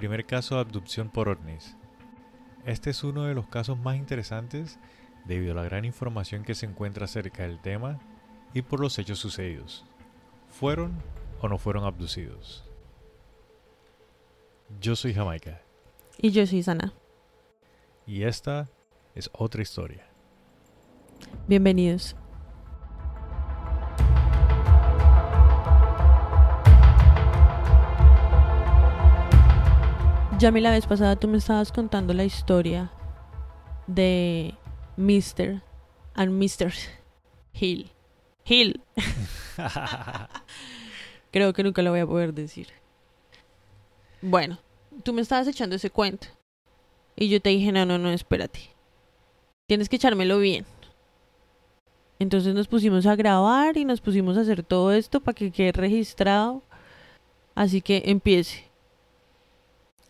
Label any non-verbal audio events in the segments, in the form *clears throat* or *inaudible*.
primer caso de abducción por ovnis. Este es uno de los casos más interesantes debido a la gran información que se encuentra acerca del tema y por los hechos sucedidos. ¿Fueron o no fueron abducidos? Yo soy Jamaica Y yo soy Sana. y esta es otra historia. Bienvenidos. Yami, la vez pasada tú me estabas contando la historia de Mr. and Mr. Hill. Hill. *laughs* Creo que nunca lo voy a poder decir. Bueno, tú me estabas echando ese cuento. Y yo te dije, no, no, no, espérate. Tienes que echármelo bien. Entonces nos pusimos a grabar y nos pusimos a hacer todo esto para que quede registrado. Así que empiece.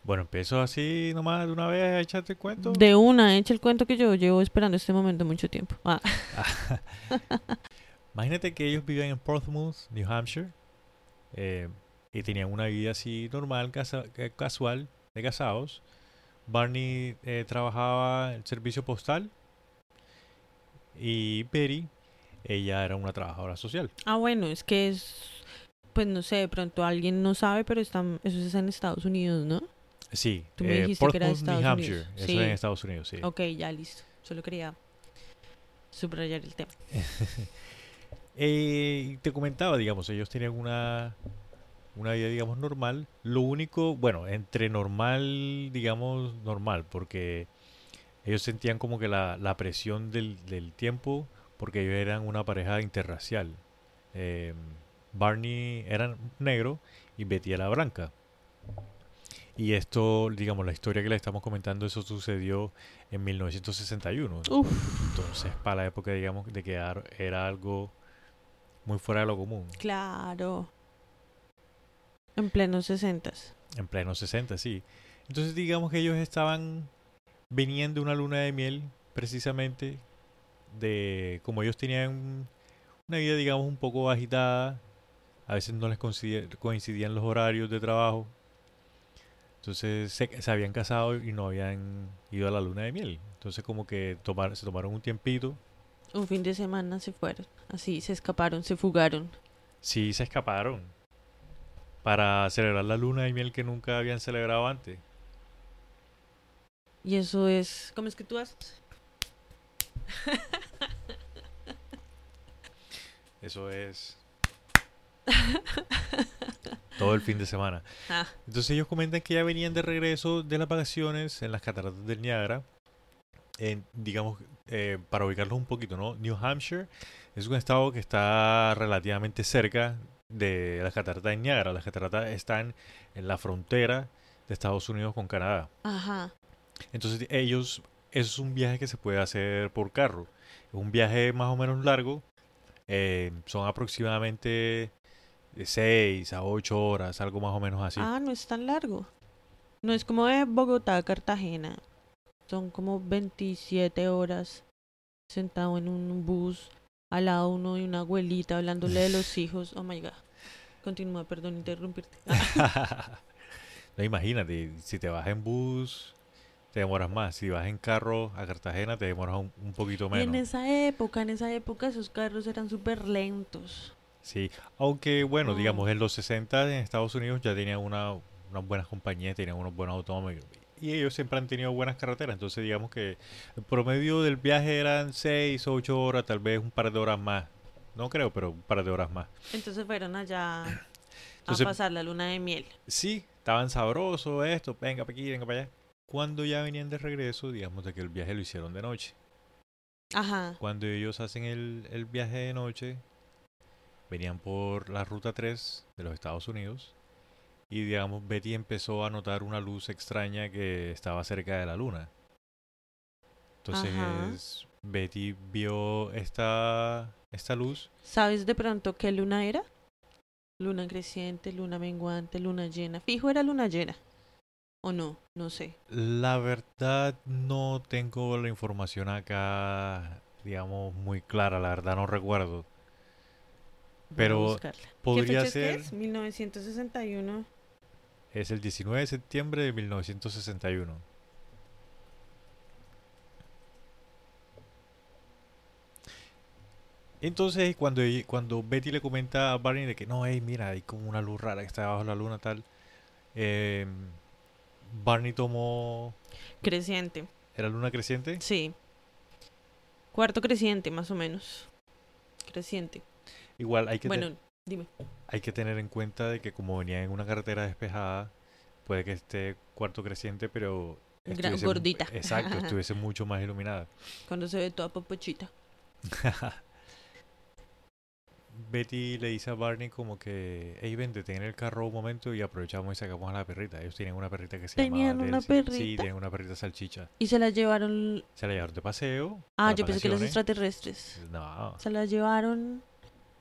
Bueno, empiezo así nomás de una vez a echarte el cuento. De una, echa el cuento que yo llevo esperando este momento mucho tiempo. Ah, *laughs* Imagínate que ellos vivían en Portsmouth, New Hampshire, eh, y tenían una vida así normal, casa- eh, casual, de casados. Barney eh, trabajaba en el servicio postal y Betty, ella era una trabajadora social. Ah, bueno, es que es. Pues no sé, de pronto alguien no sabe, pero están, eso es en Estados Unidos, ¿no? Sí, Tú me eh, dijiste que era de Portsmouth, New Hampshire, Unidos. eso Sí. es en Estados Unidos, sí. Ok, ya listo. Solo quería subrayar el tema. *laughs* Eh, te comentaba, digamos, ellos tenían una, una vida, digamos, normal. Lo único, bueno, entre normal, digamos, normal, porque ellos sentían como que la, la presión del, del tiempo, porque ellos eran una pareja interracial. Eh, Barney era negro y Betty era blanca. Y esto, digamos, la historia que le estamos comentando, eso sucedió en 1961. Uf, Entonces, para la época, digamos, de que ar- era algo muy fuera de lo común. claro. En plenos sesentas. En pleno 60, sí. Entonces, digamos que ellos estaban, venían de una luna de miel, precisamente, de como ellos tenían una vida, digamos, un poco agitada, a veces no les coincidían los horarios de trabajo. Entonces se, se habían casado y no habían ido a la luna de miel. Entonces como que tomar, se tomaron un tiempito. Un fin de semana se fueron. Así, se escaparon, se fugaron. Sí, se escaparon para celebrar la luna de miel que nunca habían celebrado antes. Y eso es. ¿Cómo es que tú haces? Eso es *laughs* todo el fin de semana. Ah, Entonces ellos comentan que ya venían de regreso de las vacaciones en las cataratas del Niágara. En, digamos, eh, para ubicarlos un poquito, ¿no? New Hampshire es un estado que está relativamente cerca de las cataratas del Niágara. Las cataratas están en la frontera de Estados Unidos con Canadá. ajá. Entonces ellos, eso es un viaje que se puede hacer por carro. Es un viaje más o menos largo. eh, son aproximadamente 6 a 8 horas, algo más o menos así. Ah, no es tan largo. No es como de Bogotá Cartagena. Son como 27 horas sentado en un bus al lado uno y una abuelita hablándole de los *laughs* hijos. Oh my god. Continúa, perdón interrumpirte. *laughs* *laughs* No, imagínate, si te vas en bus, te demoras más. Si vas en carro a Cartagena, te demoras un, un poquito y en menos. esa época, en esa época esos carros eran súper lentos. Sí, aunque bueno, Oh. digamos, en los 60 en Estados Unidos ya tenían una, unas buenas compañías, tenían unos buenos automóviles. Y ellos siempre han tenido buenas carreteras. Entonces, digamos que el promedio del viaje eran 6 o 8 horas, tal vez un par de horas más. No creo, pero un par de horas más. Entonces fueron allá *clears throat* Entonces- a pasar la luna de miel. Sí, estaban sabrosos esto, venga para aquí, venga para allá. Cuando ya venían de regreso, digamos de que el viaje lo hicieron de noche. Ajá. Cuando ellos hacen el, el viaje de noche, venían por la ruta 3 de los Estados Unidos y digamos Betty empezó a notar una luz extraña que estaba cerca de la luna. Entonces Betty vio esta, esta luz. ¿Sabes de pronto qué luna era? Luna creciente, luna menguante, luna llena. Fijo era luna llena. ¿O no? No sé. La verdad no tengo la información acá, digamos, muy clara. La verdad no recuerdo. Pero buscarla. ¿Qué podría ser... es? 1961. Es el 19 de septiembre de 1961. Entonces, cuando, cuando Betty le comenta a Barney de que no, hey, mira, hay como una luz rara que está debajo de la luna, tal. eh, Barney tomó. Creciente. ¿Era luna creciente? Sí. Cuarto creciente, más o menos. Creciente. Igual hay que, Bueno, dime. hay que tener en cuenta de que como venía en una carretera despejada, puede que esté cuarto creciente, pero. Gra- estuviese mu- gordita. Exacto, *laughs* estuviese mucho más iluminada. Cuando se ve toda popochita. *laughs* Betty le dice a Barney como que, hey, ven, en el carro un momento y aprovechamos y sacamos a la perrita. Ellos tienen una perrita que se ¿Tenían una Delcy. Sí, perrita? tienen una perrita salchicha. Y se la llevaron. Se la llevaron de paseo. Ah, yo pensé que los extraterrestres. No. Se la llevaron.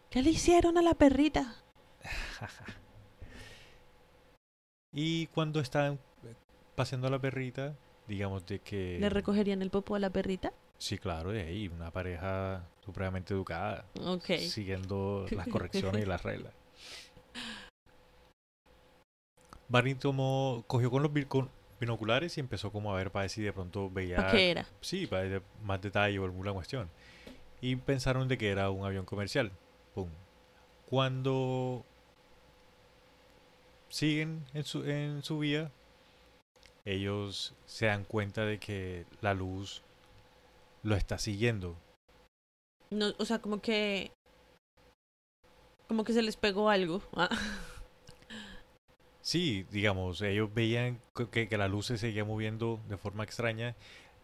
¿Qué le hicieron a la perrita? *laughs* Y cuando están paseando a la perrita, digamos de que... ¿Le recogerían el popo a la perrita? Sí, claro, de ahí, una pareja supremamente educada, Ok. siguiendo las *laughs* correcciones y las reglas. Barney tomó, cogió con los binoculares y empezó como a ver para ver si de pronto veía, ¿Para qué era? sí, para ver más detalle o alguna cuestión. Y pensaron de que era un avión comercial. Pum. Cuando siguen en su, en su vía, ellos se dan cuenta de que la luz lo está siguiendo. No, o sea, como que. Como que se les pegó algo. Ah, Sí, digamos, ellos veían que, que la luz se seguía moviendo de forma extraña.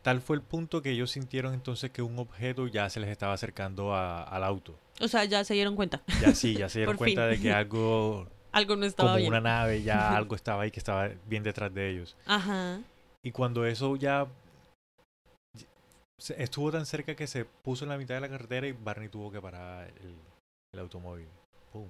Tal fue el punto que ellos sintieron entonces que un objeto ya se les estaba acercando a- al auto. O sea, ya se dieron cuenta. Ya sí, ya se *laughs* dieron fin. cuenta de que *laughs* algo Algo no estaba como bien. una nave, ya *laughs* algo estaba ahí que estaba bien detrás de ellos. Ajá. Y cuando eso ya estuvo tan cerca que se puso en la mitad de la carretera y Barney tuvo que parar el, el automóvil. Pum.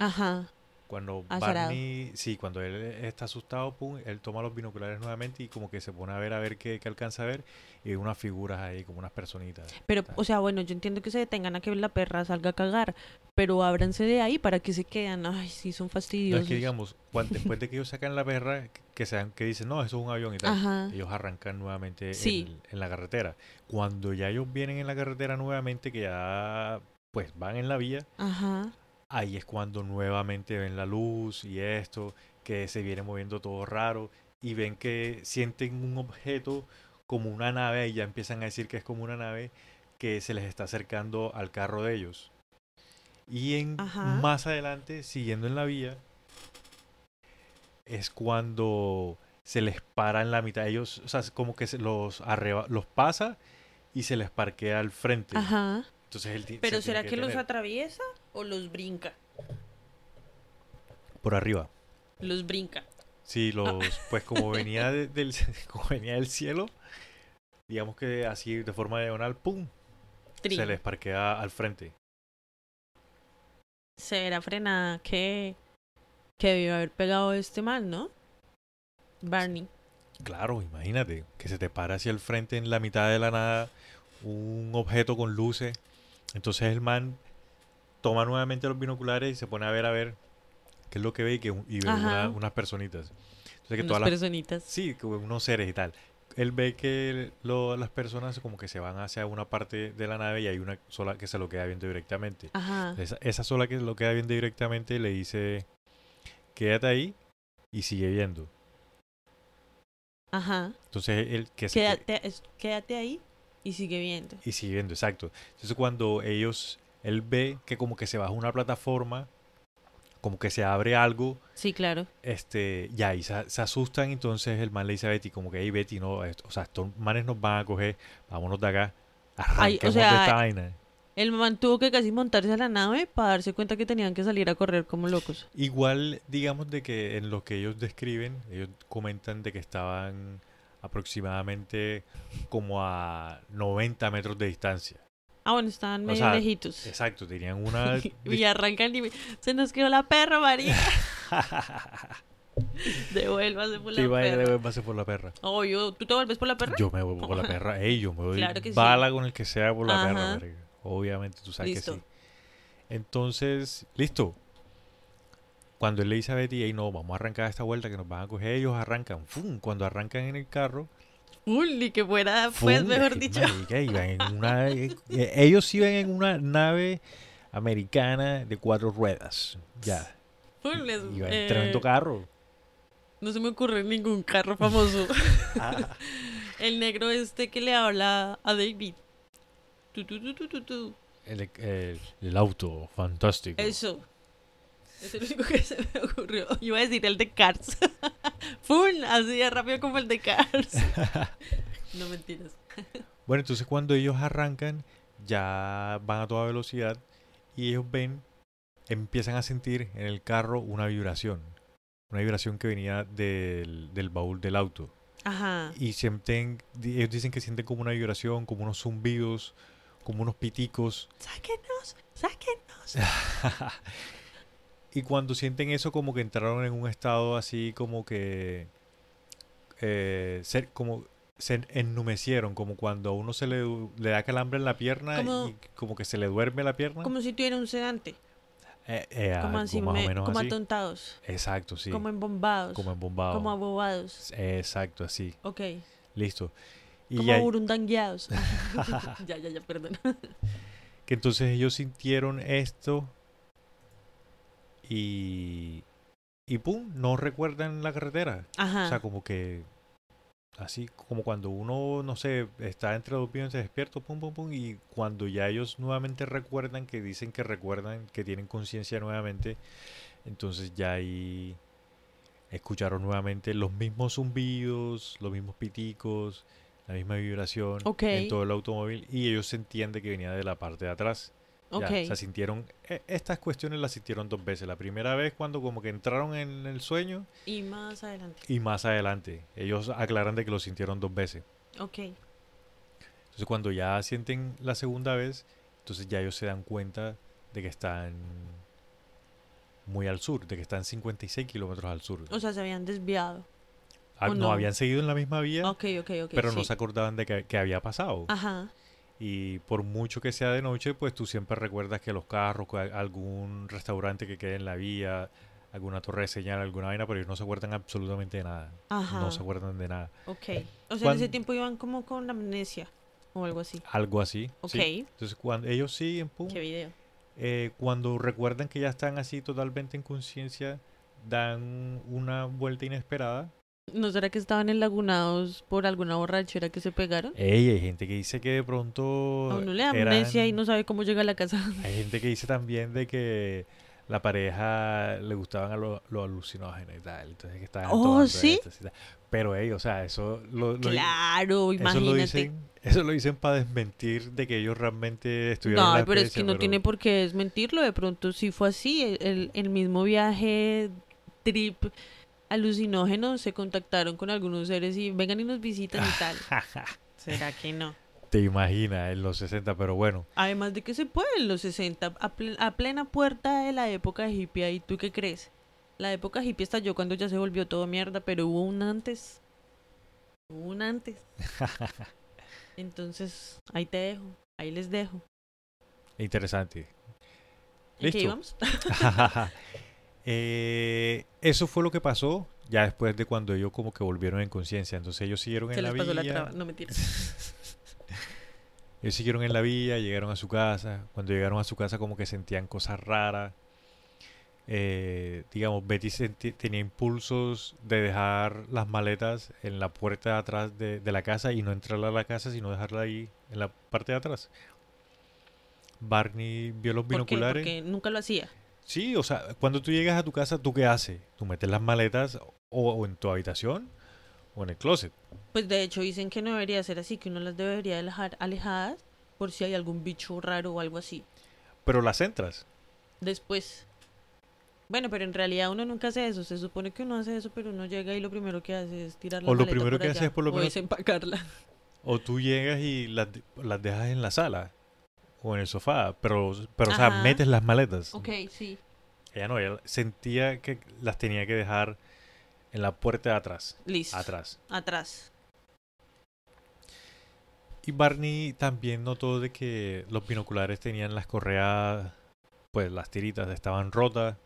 Ajá. Cuando. Barney, sí, cuando él está asustado, pum, él toma los binoculares nuevamente y como que se pone a ver a ver qué, qué alcanza a ver y ve unas figuras ahí, como unas personitas. Pero, tal. o sea, bueno, yo entiendo que se detengan a que la perra salga a cagar. Pero ábranse de ahí para que se quedan. Ay, sí, son No fastidiosos. es que digamos, cuan- después de que ellos sacan la perra, que- que sean, que dicen, no, eso es un avión y tal, Ajá. ellos arrancan nuevamente Sí. en, en la carretera. Cuando ya ellos vienen en la carretera nuevamente, que ya pues van en la vía, Ajá. Ahí es cuando nuevamente ven la luz y esto, que se viene moviendo todo raro y ven que sienten un objeto como una nave y ya empiezan a decir que es como una nave que se les está acercando al carro de ellos. Y en Ajá. más adelante, siguiendo en la vía, es cuando se les para en la mitad. Ellos, o sea, como que se los arreba, los pasa y se les parquea al frente. Ajá. Entonces él Pero se ¿será que los atraviesa o los brinca? por arriba. Los brinca. Sí, los, *laughs* pues como venía de- *laughs* del, *laughs* como venía del cielo, digamos que así de forma diagonal, ¡pum! Trin. Se les parquea al frente. Será frenada que, que debió haber pegado este mal, ¿no? Barney. Claro, imagínate, que se te para hacia el frente en la mitad de la nada un objeto con luces. Entonces el man toma nuevamente los binoculares y se pone a ver a ver qué es lo que ve y, que, y ve una- unas personitas. Entonces que Unas todas las personitas. Sí, unos seres y tal. Él ve que lo- las personas como que se van hacia una parte de la nave y hay una sola que se lo queda viendo directamente. Ajá. Esa, esa sola que lo queda viendo directamente le dice, quédate ahí y sigue viendo. Ajá. Entonces él que se quédate ahí y sigue viendo. y sigue viendo, exacto. Entonces cuando ellos, él ve que como que se baja una plataforma, como que se abre algo, Sí, claro. este, ya, y se, se asustan, entonces el man le dice a Betty, como que, hey Betty, no, esto- o sea, estos manes nos van a coger, vámonos de acá. Arranquemos sea, de esta vaina. El man tuvo que casi montarse a la nave para darse cuenta que tenían que salir a correr como locos. Igual, digamos de que en lo que ellos describen, ellos comentan de que estaban aproximadamente como a 90 metros de distancia. Ah, bueno, estaban medio sea, lejitos. Exacto, tenían una... *laughs* Y arrancan y se nos quedó la perra, María. *laughs* Devuélvase por la de perra. base por la perra. Obvio, ¿tú te vuelves por la perra? Yo me voy por la perra. *laughs* Ey, yo me voy Claro que sí. bala con el que sea por la perra. Verga. Obviamente, tú sabes Listo. que sí. Entonces, listo. Cuando él le dice a Betty, no, vamos a arrancar esta vuelta que nos van a coger, ellos arrancan. ¡Fum! Cuando arrancan en el carro, Uy, ni que fuera, pues, mejor dicho. marica, iban en una, eh, eh, ellos iban en una nave americana de cuatro ruedas. Ya. Iban en eh, tremendo carro. no se me ocurre ningún carro famoso. *laughs* Ah, El negro este que le habla a David. Tu, tu, tu. el, el- el auto, fantástico. Eso. Es el único que se me ocurrió. Iba a decir el de Cars. *laughs* ¡Fun! Así de rápido como el de Cars. *laughs* No mentiras. *laughs* Bueno, entonces cuando ellos arrancan, ya van a toda velocidad y ellos ven, empiezan a sentir en el carro una vibración. Una vibración que venía del, del baúl del auto. Ajá. Y sienten, ellos dicen que sienten como una vibración, como unos zumbidos, como unos piticos. Sáquenos, sáquenos. Y cuando sienten eso, como que entraron en un estado así como que... eh, ser, como se ennumecieron, como cuando a uno se le, le da calambre en la pierna Como- y como que se le duerme la pierna. Como si tuviera un sedante. Eh, eh, Como así, más me- o menos como así. atontados. Exacto, sí. Como embombados. Como embombado. Como abobados. Exacto, así. Ok. Listo. Y Como ya- burundangueados. *laughs* *laughs* ya, ya, ya, perdón. que entonces ellos sintieron esto y y pum, no recuerdan la carretera. Ajá. O sea, como que así como cuando uno, no sé, está entre dos se despierta, pum, pum, pum, y cuando ya ellos nuevamente recuerdan, que dicen que recuerdan, que tienen conciencia nuevamente, entonces ya ahí escucharon nuevamente los mismos zumbidos, los mismos piticos, la misma vibración en todo el automóvil y ellos se entiende que venía de la parte de atrás. Ya, ok. o sea, sintieron, e- estas cuestiones las sintieron dos veces. La primera vez cuando como que entraron en el sueño Y más adelante. y más adelante. Ellos aclaran de que lo sintieron dos veces. Ok. Entonces cuando ya sienten la segunda vez, entonces ya ellos se dan cuenta de que están muy al sur, de que están 56 kilómetros al sur. O sea, se habían desviado. Ah, ¿o no, no? habían seguido en la misma vía, Ok, ok, ok. pero no se acordaban de que, que había pasado. Ajá. Y por mucho que sea de noche, pues tú siempre recuerdas que los carros, algún restaurante que quede en la vía, alguna torre de señal, alguna vaina, pero ellos no se acuerdan absolutamente de nada. Ajá. No se acuerdan de nada. Ok. O sea, en ese tiempo iban como con amnesia o algo así. Algo así. Ok. ¿sí? Entonces cuando ellos siguen, pum, Qué video. eh, cuando recuerdan que ya están así totalmente en conciencia, dan una vuelta inesperada. ¿No será que estaban enlagunados por alguna borrachera que se pegaron? Ey, hay gente que dice que de pronto... A uno le da amnesia y no sabe cómo llega a la casa. *laughs* Hay gente que dice también de que la pareja le gustaban a lo- los alucinógenos y tal. Entonces que estaban Oh, tomando ¿sí? Pero ellos, o sea, eso lo, lo- claro, eso lo imagínate. dicen, eso lo dicen para desmentir de que ellos realmente estuvieron en No, la pero es que no pero- tiene por qué desmentirlo. De pronto sí fue así. El- el mismo viaje, trip alucinógeno, se contactaron con algunos seres y vengan y nos visitan y tal. *laughs* ¿Será que no? Te imaginas en los 60, pero bueno. Además de que se puede en los 60, a, ple- a plena puerta de la época hippie. ¿Y tú qué crees? La época hippie estalló cuando ya se volvió todo mierda, pero hubo un antes. Hubo un antes. *laughs* Entonces, ahí te dejo. Ahí les dejo. Interesante. ¿En qué Listo. íbamos? *laughs* Eh, eso fue lo que pasó ya después de cuando ellos como que volvieron en conciencia. Entonces ellos siguieron Se en la vía. traba. No mentira. *laughs* Ellos siguieron en la vía, llegaron a su casa. Cuando llegaron a su casa como que sentían cosas raras. Eh, digamos, Betty tenía impulsos de dejar las maletas en la puerta de atrás de, de la casa y no entrar a la casa, sino dejarla ahí en la parte de atrás. Barney vio los ¿Por qué? binoculares. Porque nunca lo hacía. Sí, o sea, cuando tú llegas a tu casa, ¿tú qué haces? Tú metes las maletas o, o en tu habitación o en el closet. Pues de hecho dicen que no debería ser así, que uno las debería dejar alejadas por si hay algún bicho raro o algo así. Pero las entras. Después. Bueno, pero en realidad uno nunca hace eso. Se supone que uno hace eso, pero uno llega y lo primero que hace es tirar la O lo maleta primero por que hace allá, es por lo o menos- desempacarla. O tú llegas y las, las dejas en la sala. O en el sofá. Pero, pero o sea, metes las maletas. Ok, sí. Ella no, ella sentía que las tenía que dejar en la puerta de atrás. Listo. Atrás. Atrás. Y Barney también notó de que los binoculares tenían las correas, pues las tiritas estaban rotas.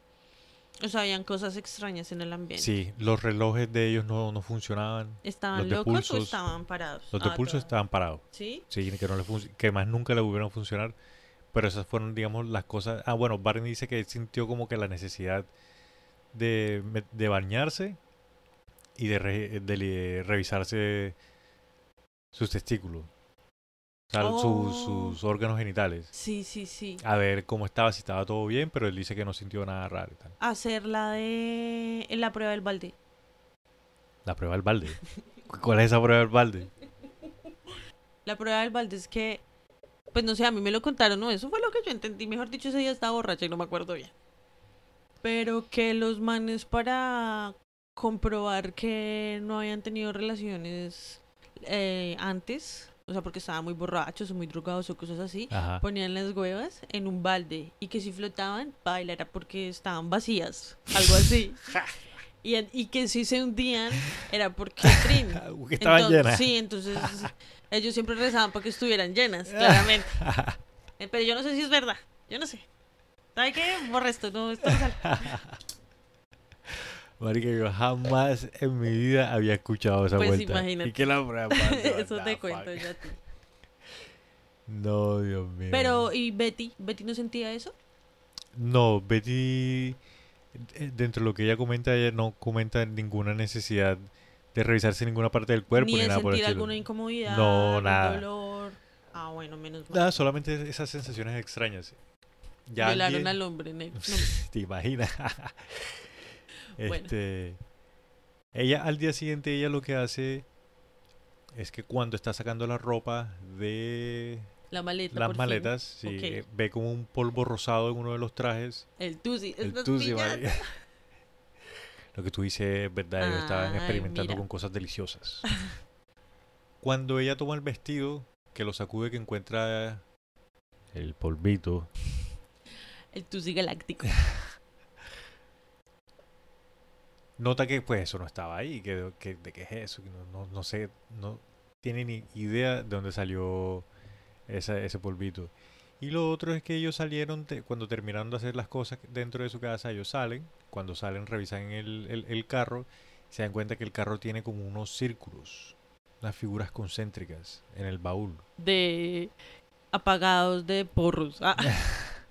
O sea, habían cosas extrañas en el ambiente. Sí, los relojes de ellos no, no funcionaban. ¿Estaban Los locos o pulsos- estaban parados? Los de Ah, pulso todo. estaban parados. ¿Sí? Sí, que, no le que más nunca le volvieron a funcionar. Pero esas fueron, digamos, las cosas. Ah, bueno, Barney dice que sintió como que la necesidad de, de bañarse y de, re- de li- revisarse sus testículos. O sea, sus- Oh. sus órganos genitales. Sí, sí, sí. A ver cómo estaba, si estaba todo bien, pero él dice que no sintió nada raro. y tal. Hacer la de... la prueba del balde. La prueba del balde. ¿Cuál es esa prueba del balde? *laughs* La prueba del balde es que... Pues no sé, a mí me lo contaron, ¿no? Eso fue lo que yo entendí. Mejor dicho, ese día estaba borracha y no me acuerdo bien. Pero que los manes para comprobar que no habían tenido relaciones eh, antes, o sea, porque estaban muy borrachos o muy drogados o cosas así, Ajá. ponían las huevas en un balde y que si flotaban, baila era porque estaban vacías, algo así. *laughs* y, y que si se hundían era porque *laughs* trin. Que estaban Entonces- llenas. Sí, entonces *laughs* ellos siempre rezaban para que estuvieran llenas, claramente. Eh, Pero yo no sé si es verdad, yo no sé. ¿Sabe qué? Borra esto, no, esto no sale. Marica, yo jamás en mi vida había escuchado esa Pues vuelta. imagínate. ¿Y qué la? *laughs* Eso te cuento fuck? yo a ti. No, Dios mío. Pero, ¿y Betty? ¿Betty no sentía eso? No, Betty, eh, dentro de lo que ella comenta, ella no comenta ninguna necesidad de revisarse ninguna parte del cuerpo ni ni, de nada por el sentir alguna incomodidad, No, nada. dolor. Ah, bueno, menos mal. Nada, solamente esas sensaciones extrañas. Ya al Violaron día- al hombre negro. *laughs* No, ¿Te imaginas? *laughs* Bueno. este, ella al día siguiente ella lo que hace es que cuando está sacando la ropa de la maleta. las maletas, sí, eh, ve como un polvo rosado en uno de los trajes. El tusi. El tusi. *laughs* Lo que tú dices es verdad, ellos estaban experimentando mira. con cosas deliciosas. *laughs* Cuando ella toma el vestido, que lo sacude, que encuentra el polvito, El tusi galáctico. *laughs* nota que pues eso no estaba ahí, que, que- de qué es eso, que no, no, no sé, no tiene ni idea de dónde salió esa- ese polvito. Y lo otro es que ellos salieron, te- cuando terminaron de hacer las cosas dentro de su casa, ellos salen, cuando salen revisan el, el- el carro, se dan cuenta que el carro tiene como unos círculos, unas figuras concéntricas en el baúl. De apagados de porros. Ah, *laughs*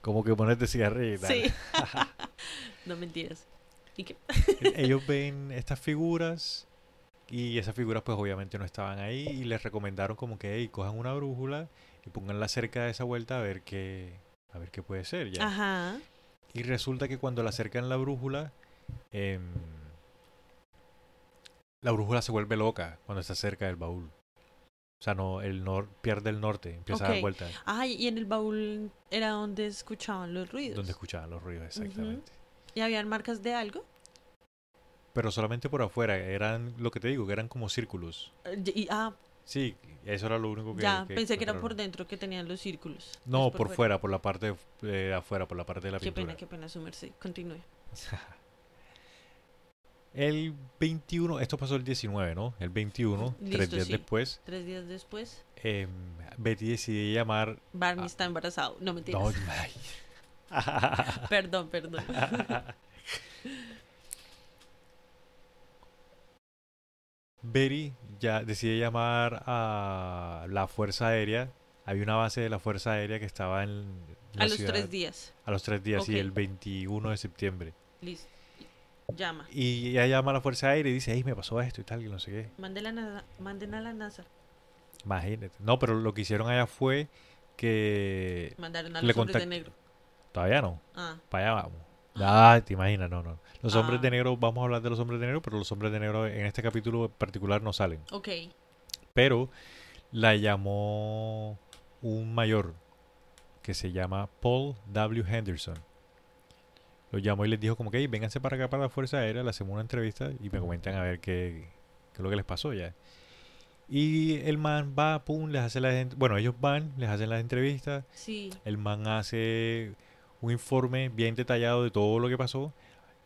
Como que pones de cigarrillo sí. *laughs* *laughs* no mentiras. ¿Y qué? *laughs* ellos *laughs* ven estas figuras y esas figuras pues obviamente no estaban ahí y les recomendaron como que hey, cojan una brújula y pónganla cerca de esa vuelta a ver qué a ver qué puede ser ya. Ajá. Y resulta que cuando le acercan la brújula em, la brújula se vuelve loca cuando está cerca del baúl. O sea, no, el nor pierde el norte, empieza a dar vueltas Ay, y en el baúl era donde escuchaban los ruidos. donde escuchaban los ruidos exactamente. ¿Y habían marcas de algo? Pero solamente por afuera, eran lo que te digo, que eran como círculos. Eh, y, ah, Sí, eso era lo único que ya, pensé que era por dentro que tenían los círculos. No, Es por fuera, por la parte de de afuera, por la parte de la Qué pintura. pena, qué pena su merced. Continúe. *laughs* El 21, esto pasó el 19, ¿no? El 21, tres Listo, días sí. después, Tres días después, em, Betty decide llamar... Barney Ah. está embarazado. No mentiras. No. *laughs* *laughs* Perdón, perdón. Betty ya decide llamar a la Fuerza Aérea. Había una base de la Fuerza Aérea que estaba en la A los ciudad- tres días. A los tres días, sí, Ok. el 21 de septiembre. Listo. Llama. Y ella llama a la Fuerza Aérea y dice, hey, me pasó esto y tal, y no sé qué. Manden a, la- manden a la NASA. Imagínate. No, pero lo que hicieron allá fue que... Mandaron a Le los hombres de negro. Todavía no. Ah, Para allá vamos. Ah, te imaginas, no, no. Los hombres Ah. de negro, vamos a hablar de los hombres de negro, pero los hombres de negro en este capítulo en particular no salen. ok. Pero la llamó un mayor que se llama Paul W. Henderson. Lo llamó y les dijo como que, hey, vénganse para acá para la Fuerza Aérea, le hacemos una entrevista y me comentan a ver qué, qué es lo que les pasó ya. Y el man va, pum, les hace las... Bueno, ellos van, les hacen las entrevistas. Sí. El man hace un informe bien detallado de todo lo que pasó.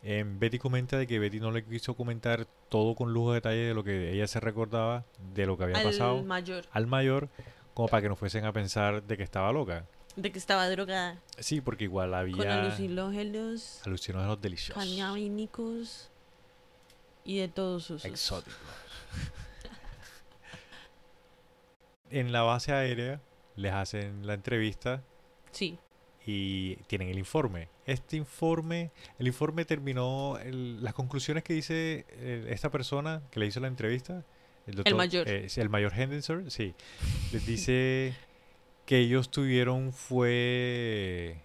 Em, Betty comenta de que Betty no le quiso comentar todo con lujo de detalle de lo que ella se recordaba de lo que había Al pasado mayor. al mayor, como para que no fuesen a pensar de que estaba loca. De que estaba drogada. Sí, porque igual Con había alucinógenos, alucinógenos deliciosos, cañabínicos y de todos sus exóticos. *laughs* en la base aérea les hacen la entrevista Sí. Y tienen el informe. Este informe, el informe terminó, el- las conclusiones que dice eh, esta persona que le hizo la entrevista, el, doctor, mayor. eh, el mayor Henderson, sí, les dice *laughs* que ellos tuvieron fue,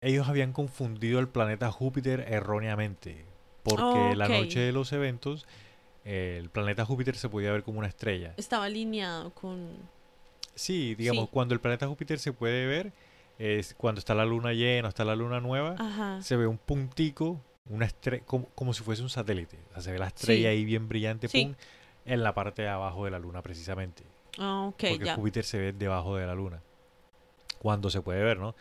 ellos habían confundido el planeta Júpiter erróneamente, porque la noche de los eventos, el planeta Júpiter se podía ver como una estrella. Estaba alineado con... Sí, digamos, Sí. cuando el planeta Júpiter se puede ver, es cuando está la luna llena, está la luna nueva, Ajá. se ve un puntico, una estrella, como, como si fuese un satélite. O sea, se ve la estrella Sí. ahí bien brillante, Sí. pum, en la parte de abajo de la luna precisamente. Ok, porque ya. Júpiter se ve debajo de la luna. Cuando se puede ver, ¿no?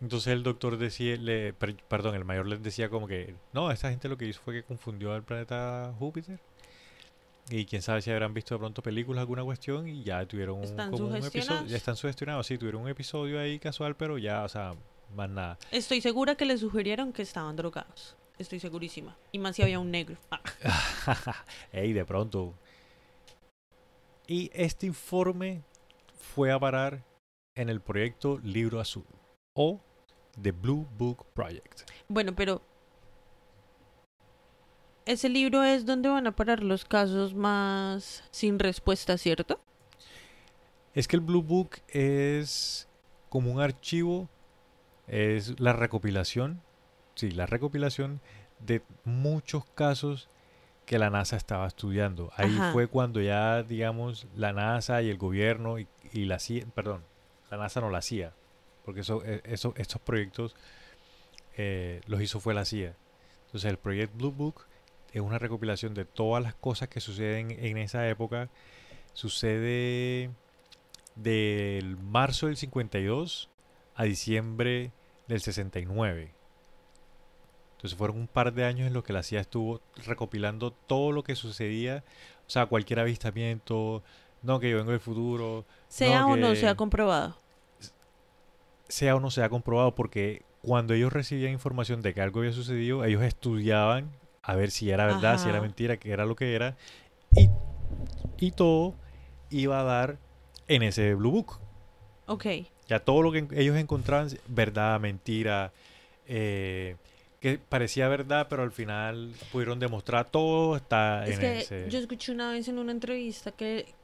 Entonces el doctor decía, le, per- perdón, el mayor les decía como que, no, esta gente lo que hizo fue que confundió al planeta Júpiter. Y quién sabe si habrán visto de pronto películas, alguna cuestión, y ya tuvieron un, ¿Están como un episodio. Ya están sugestionados, sí, tuvieron un episodio ahí casual, pero ya, o sea, más nada. Estoy segura que le sugirieron que estaban drogados. Estoy segurísima. Y más si había un negro. Ah, *laughs* Ey, de pronto. Y este informe fue a parar en el proyecto Libro Azul o The Blue Book Project. Bueno, pero... Ese libro es donde van a parar los casos más sin respuesta, ¿cierto? Es que el Blue Book es como un archivo, es la recopilación, sí, la recopilación de muchos casos que la NASA estaba estudiando. Ahí Ajá. fue cuando ya, digamos, la NASA y el gobierno y, y la CIA, perdón, la NASA no la CIA, porque eso, eh, eso, estos proyectos eh, los hizo fue la CIA. Entonces el proyecto Blue Book es una recopilación de todas las cosas que suceden en esa época. Sucede del marzo del 52 a diciembre del 69. Entonces fueron un par de años en los que la CIA estuvo recopilando todo lo que sucedía, o sea, cualquier avistamiento, no que yo vengo del futuro, Sea o no que- sea comprobado. sea o no sea comprobado, porque cuando ellos recibían información de que algo había sucedido, ellos estudiaban a ver si era verdad, si era mentira, qué era lo que era, y, y todo iba a dar en ese Blue Book. Ok. Ya todo lo que ellos encontraban, verdad, mentira, eh, que parecía verdad, pero al final pudieron demostrar todo está Es en que ese. yo escuché una vez en una entrevista que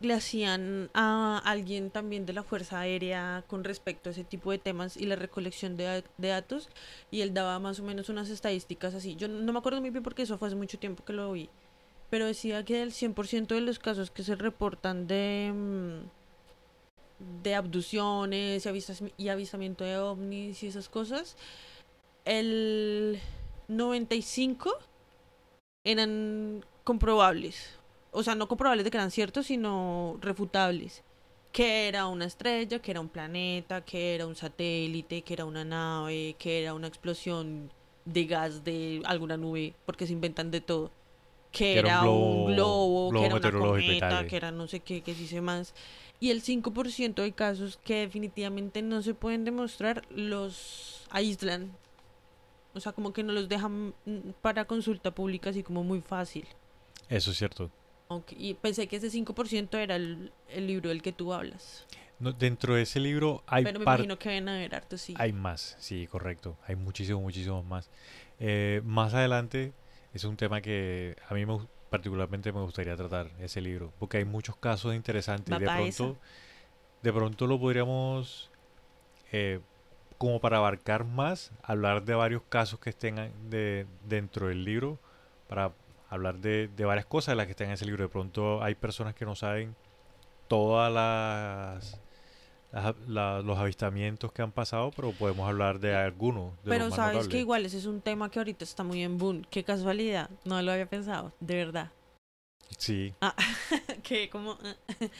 le hacían a alguien también de la Fuerza Aérea con respecto a ese tipo de temas y la recolección de, de datos y él daba más o menos unas estadísticas así. Yo no me acuerdo muy bien porque eso fue hace mucho tiempo que lo vi, pero decía que el 100% de los casos que se reportan de, mm, de abducciones y, avistas- y avistamiento de ovnis y esas cosas, el 95 eran comprobables. O sea, no comprobables de que eran ciertos, sino refutables. Que era una estrella, que era un planeta, que era un satélite, que era una nave, que era una explosión de gas de alguna nube, porque se inventan de todo. Que, Que era un un globo- que era una cometa, que era no sé qué, que sí sé más. Y el 5% de casos que definitivamente no se pueden demostrar los aíslan. O sea, como que no los dejan mm, para consulta pública así como muy fácil. Eso es cierto. Ok, Y pensé que ese 5% era el, el libro del que tú hablas. No, dentro de ese libro hay Pero me imagino que deben haber hartos, sí. Hay más, sí, correcto. Hay muchísimos, muchísimos más. Eh, más adelante es un tema que a mí me particularmente me gustaría tratar, ese libro, porque hay muchos casos interesantes. De esa. pronto, de pronto lo podríamos, eh, como para abarcar más, hablar de varios casos que estén de, dentro del libro, para hablar de, de varias cosas de las que están en ese libro. De pronto hay personas que no saben todas las, las- la- los avistamientos que han pasado, pero podemos hablar de algunos. De Pero los sabes que igual ese es un tema que ahorita está muy en boom. Qué casualidad. No lo había pensado, de verdad. Sí, Ah, *laughs* que como...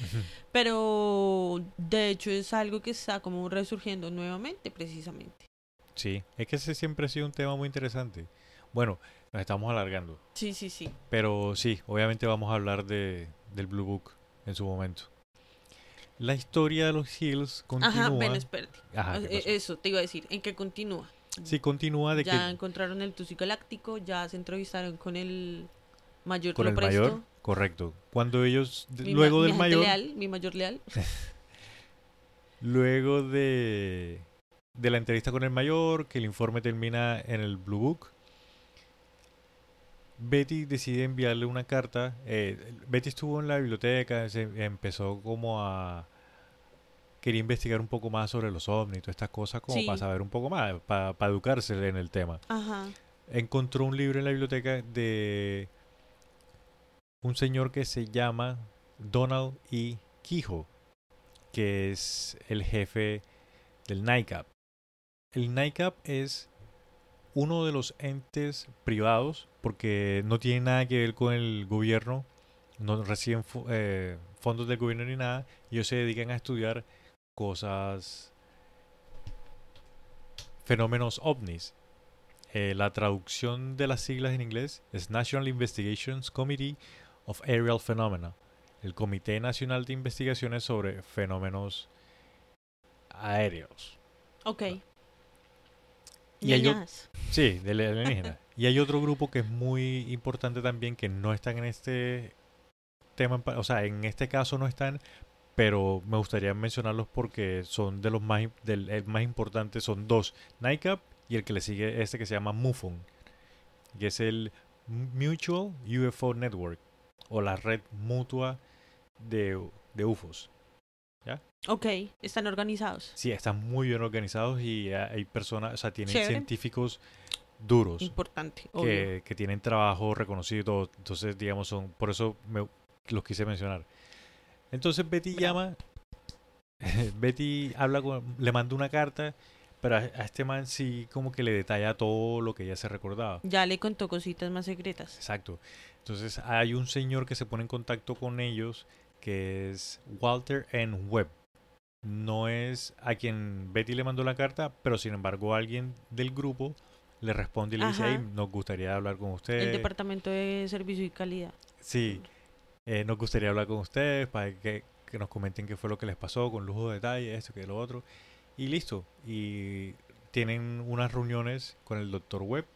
*laughs* Pero de hecho es algo que está como resurgiendo nuevamente, precisamente. sí. Es que ese siempre ha sido un tema muy interesante. Bueno, nos estamos alargando. Sí, sí, sí. Pero sí, obviamente vamos a hablar de, del Blue Book en su momento. La historia de los Hills continúa. Ajá, ven, espérate. Ajá, O- ¿qué eh? Eso, te iba a decir. ¿En qué continúa? Sí, continúa de ya que encontraron el Tusi Galáctico, ya se entrevistaron con el mayor con el Lopresto, mayor, correcto. Cuando ellos, mi luego del mayor, leal, mi mayor leal. *laughs* luego de, de la entrevista con el mayor, que el informe termina en el Blue Book, Betty decide enviarle una carta. eh, Betty estuvo en la biblioteca, se empezó como a quería investigar un poco más sobre los ovnis y todas estas cosas como Sí. para saber un poco más, para, para educarse en el tema. Ajá. encontró un libro en la biblioteca de un señor que se llama Donald E. Quijo, que es el jefe del NICAP. El NICAP es uno de los entes privados porque no tiene nada que ver con el gobierno, no reciben eh, fondos del gobierno ni nada, ellos se dedican a estudiar cosas, fenómenos ovnis. Eh, la traducción de las siglas en inglés es National Investigations Committee of Aerial Phenomena, el Comité Nacional de Investigaciones sobre Fenómenos Aéreos. Ok. Y hay o- Ñañas. Sí, del alienígena. *laughs* y hay otro grupo que es muy importante también que no están en este tema, o sea, en este caso no están, pero me gustaría mencionarlos porque son de los más, del, el más importante, son dos, NICAP y el que le sigue este que se llama MUFON, que es el Mutual UFO Network o la red mutua de, de UFOs. Ok, están organizados. Sí, están muy bien organizados y hay personas, o sea, tienen Chévere. científicos duros Importante. que, que tienen trabajo reconocido y todo. Entonces, digamos, son, por eso me, los quise mencionar. Entonces Betty llama, *laughs* Betty habla con, le manda una carta, pero a, a este man sí como que le detalla todo lo que ella se recordaba. Ya le contó cositas más secretas. Exacto. Entonces hay un señor que se pone en contacto con ellos que es Walter N. Webb. No es a quien Betty le mandó la carta, pero sin embargo alguien del grupo le responde y le dice. "Hey, nos gustaría hablar con usted. El Departamento de Servicio y Calidad. Sí, eh, nos gustaría hablar con ustedes para que, que nos comenten qué fue lo que les pasó con lujo de detalle, esto que lo otro. Y listo. Y tienen unas reuniones con el doctor Webb.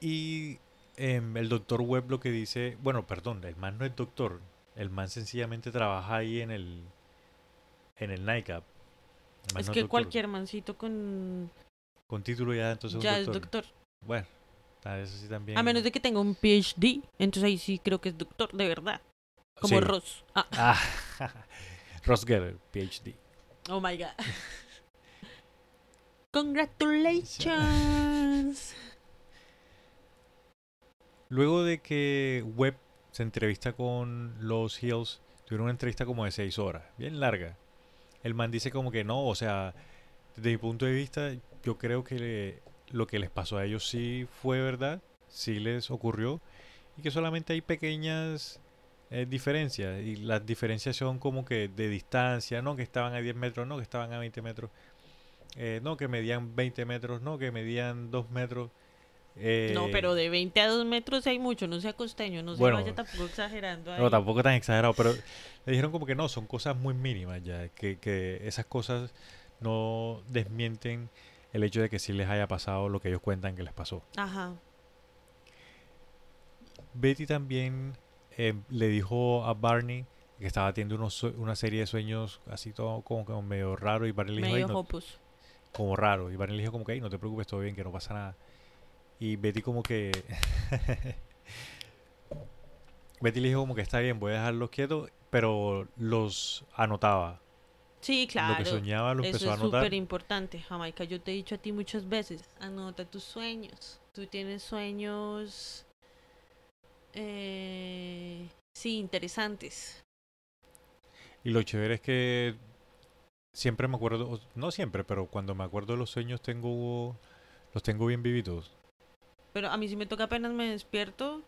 Y em, el doctor Webb lo que dice, bueno, perdón, el man no es doctor. El man sencillamente trabaja ahí en el en el NICAP. Es no que cualquier mancito con... con título ya entonces ya un es doctor. doctor. Bueno, eso sí también. A menos de que tenga un PhD. Entonces ahí sí creo que es doctor, de verdad. Como Sí. Ross. Ah, *laughs* Ah, *laughs* Ross Geller, PhD. oh my god. *laughs* Congratulations. Luego de que Webb se entrevista con los Hills, tuvieron una entrevista como de seis horas, bien larga. El man dice como que no, o sea, desde mi punto de vista, yo creo que le- lo que les pasó a ellos sí fue verdad, sí les ocurrió, y que solamente hay pequeñas eh, diferencias, y las diferencias son como que de distancia, no que estaban a 10 metros, no que estaban a 20 metros, eh, no que medían 20 metros, no que medían 2 metros. eh, No, pero de 20 a 2 metros hay mucho, no sea costeño, no se Bueno, vaya tampoco exagerando ahí. No, tampoco tan exagerado, pero le dijeron como que no, son cosas muy mínimas ya, que, que esas cosas no desmienten el hecho de que sí les haya pasado lo que ellos cuentan que les pasó. Ajá. Betty también eh, le dijo a Barney que estaba teniendo unos una serie de sueños así todo como, como medio raro y Barney le dijo, "Ay, Medio no- como raro y Barney le dijo como que "Ay, no te preocupes, todo bien, que no pasa nada. Y Betty como que *laughs* Betty le dijo como que está bien, voy a dejarlos quietos, pero los anotaba. Sí, claro. Lo que soñaba lo Eso empezó a es anotar. súper importante, Jamaica. Yo te he dicho a ti muchas veces, anota tus sueños. Tú tienes sueños, eh, sí, interesantes. Y lo chévere es que siempre me acuerdo, no siempre, pero cuando me acuerdo de los sueños tengo los tengo bien vividos. Pero a mí sí me toca apenas me despierto,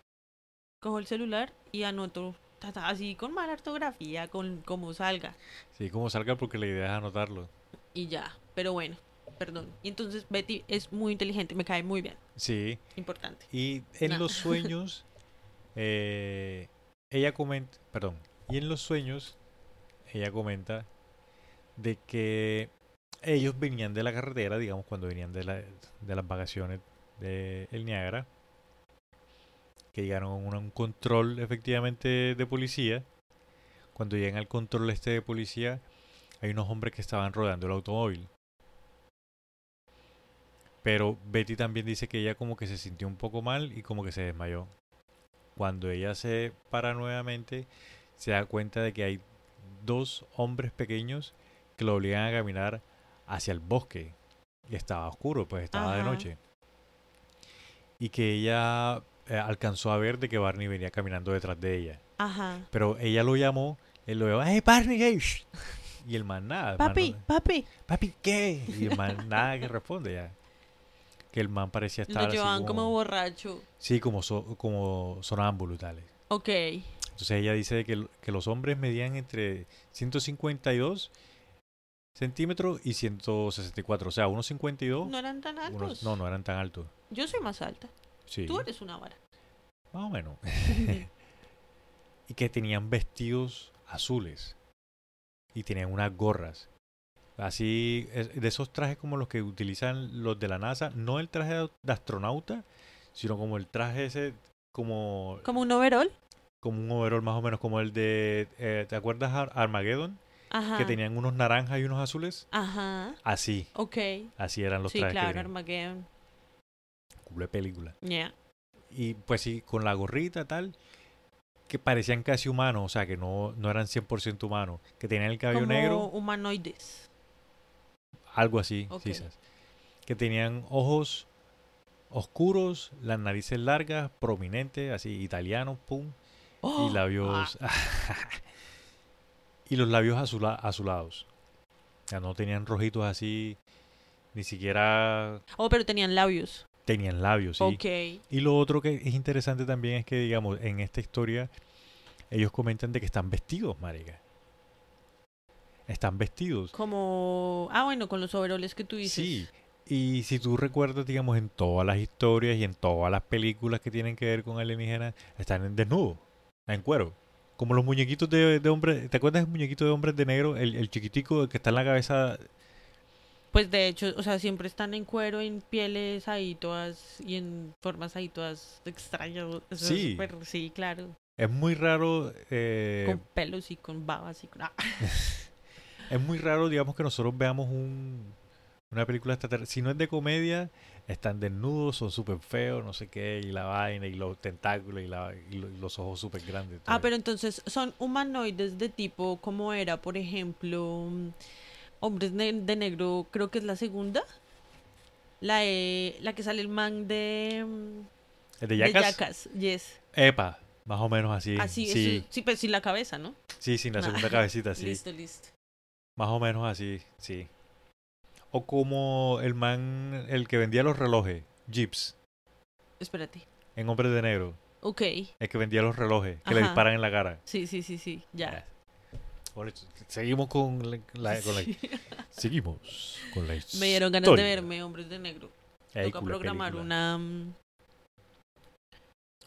cojo el celular y anoto ta, ta, así con mala ortografía, con como salga. Sí, como salga porque la idea es anotarlo. Y ya. Pero bueno, perdón. Y entonces Betty es muy inteligente, me cae muy bien. Sí, Importante. y en los *laughs* sueños eh, ella comenta, perdón, y en los sueños ella comenta de que ellos venían de la carretera, digamos, cuando venían de, la, de las vacaciones de el Niágara, que llegaron a un, control efectivamente de policía. Cuando llegan al control este de policía, hay unos hombres que estaban rodeando el automóvil. Pero Betty también dice que ella como que se sintió un poco mal y como que se desmayó. Cuando ella se para nuevamente, se da cuenta de que hay dos hombres pequeños que lo obligan a caminar hacia el bosque. Y estaba oscuro, pues estaba de noche. Y que ella alcanzó a ver de que Barney venía caminando detrás de ella. Ajá. Pero ella lo llamó, él lo llamó, ¡Hey Barney! hey, shh". Y el man nada. el man Papi, no- papi. papi, ¿qué? Y el man nada que responde ya. Que el man parecía estar Lo así llevaban como como, borracho. sí, como, so- como sonámbulo tales. Ok. Entonces ella dice que, que los hombres medían entre 152 centímetros y 164. O sea, unos 52. No eran tan altos. unos- no, no eran tan altos. Yo soy más alta. Sí, Tú eres una vara. más o menos. *laughs* y que tenían vestidos azules. Y tenían unas gorras. Así, de esos trajes como los que utilizan los de la NASA. No el traje de astronauta, sino como el traje ese, como, como un overall. como un overall más o menos como el de... eh, ¿Te acuerdas Ar- Armageddon? Ajá. Que tenían unos naranjas y unos azules. Ajá. Así, Ok. así eran los sí, trajes que claro. Armageddon. De película. Yeah. Y pues sí, con la gorrita tal, que parecían casi humanos, o sea, que no, no eran 100% humanos, que tenían el cabello Como negro, humanoides. algo así, quizás. Que tenían ojos oscuros, las narices largas, prominentes, así, italianos, pum, Oh, y labios... *laughs* y los labios azula- azulados. Sea, no tenían rojitos así, ni siquiera ah. Oh, pero tenían labios. Tenían labios, sí. Y lo otro que es interesante también es que, digamos, en esta historia, ellos comentan de que están vestidos, marica. Están vestidos. Como. Ah, bueno, con los overoles que tú dices. Sí. Y si tú recuerdas, digamos, en todas las historias y en todas las películas que tienen que ver con alienígenas, están en desnudo, en cuero. Como los muñequitos de, de hombres. ¿Te acuerdas del muñequito de hombres de negro? El, el chiquitico que está en la cabeza. Pues de hecho, o sea, siempre están en cuero, en pieles ahí todas. Y en formas ahí todas extrañas. Eso es Sí. sí, claro. Es muy raro. eh, con pelos y con babas y con. ah. *laughs* Es muy raro, digamos, que nosotros veamos un, una película extraterrestre. Si no es de comedia, están desnudos, son súper feos, no sé qué, y la vaina, y los tentáculos, y, la, y lo- y los ojos súper grandes. Ah, pero entonces son humanoides de tipo como era, por ejemplo, Hombres ne- de Negro, creo que es la segunda. La, eh, la que sale el man de, mm, ¿Es de? Jackass, yes. Epa, más o menos así. Así, sí, eso- sí, pues sin la cabeza, ¿no? sí, sin la Ah, segunda cabecita, sí. Listo, listo. Más o menos así, sí. O como el man, el que vendía los relojes, Jeeps, Espérate. en Hombres de Negro. Ok, El que vendía los relojes, que le disparan en la cara. sí, sí, sí, sí, ya. Por seguimos con la, la- con la- Sí. seguimos con la Me dieron ganas de historia. verme Hombres de Negro. Ey, Toca programar película. una... mm,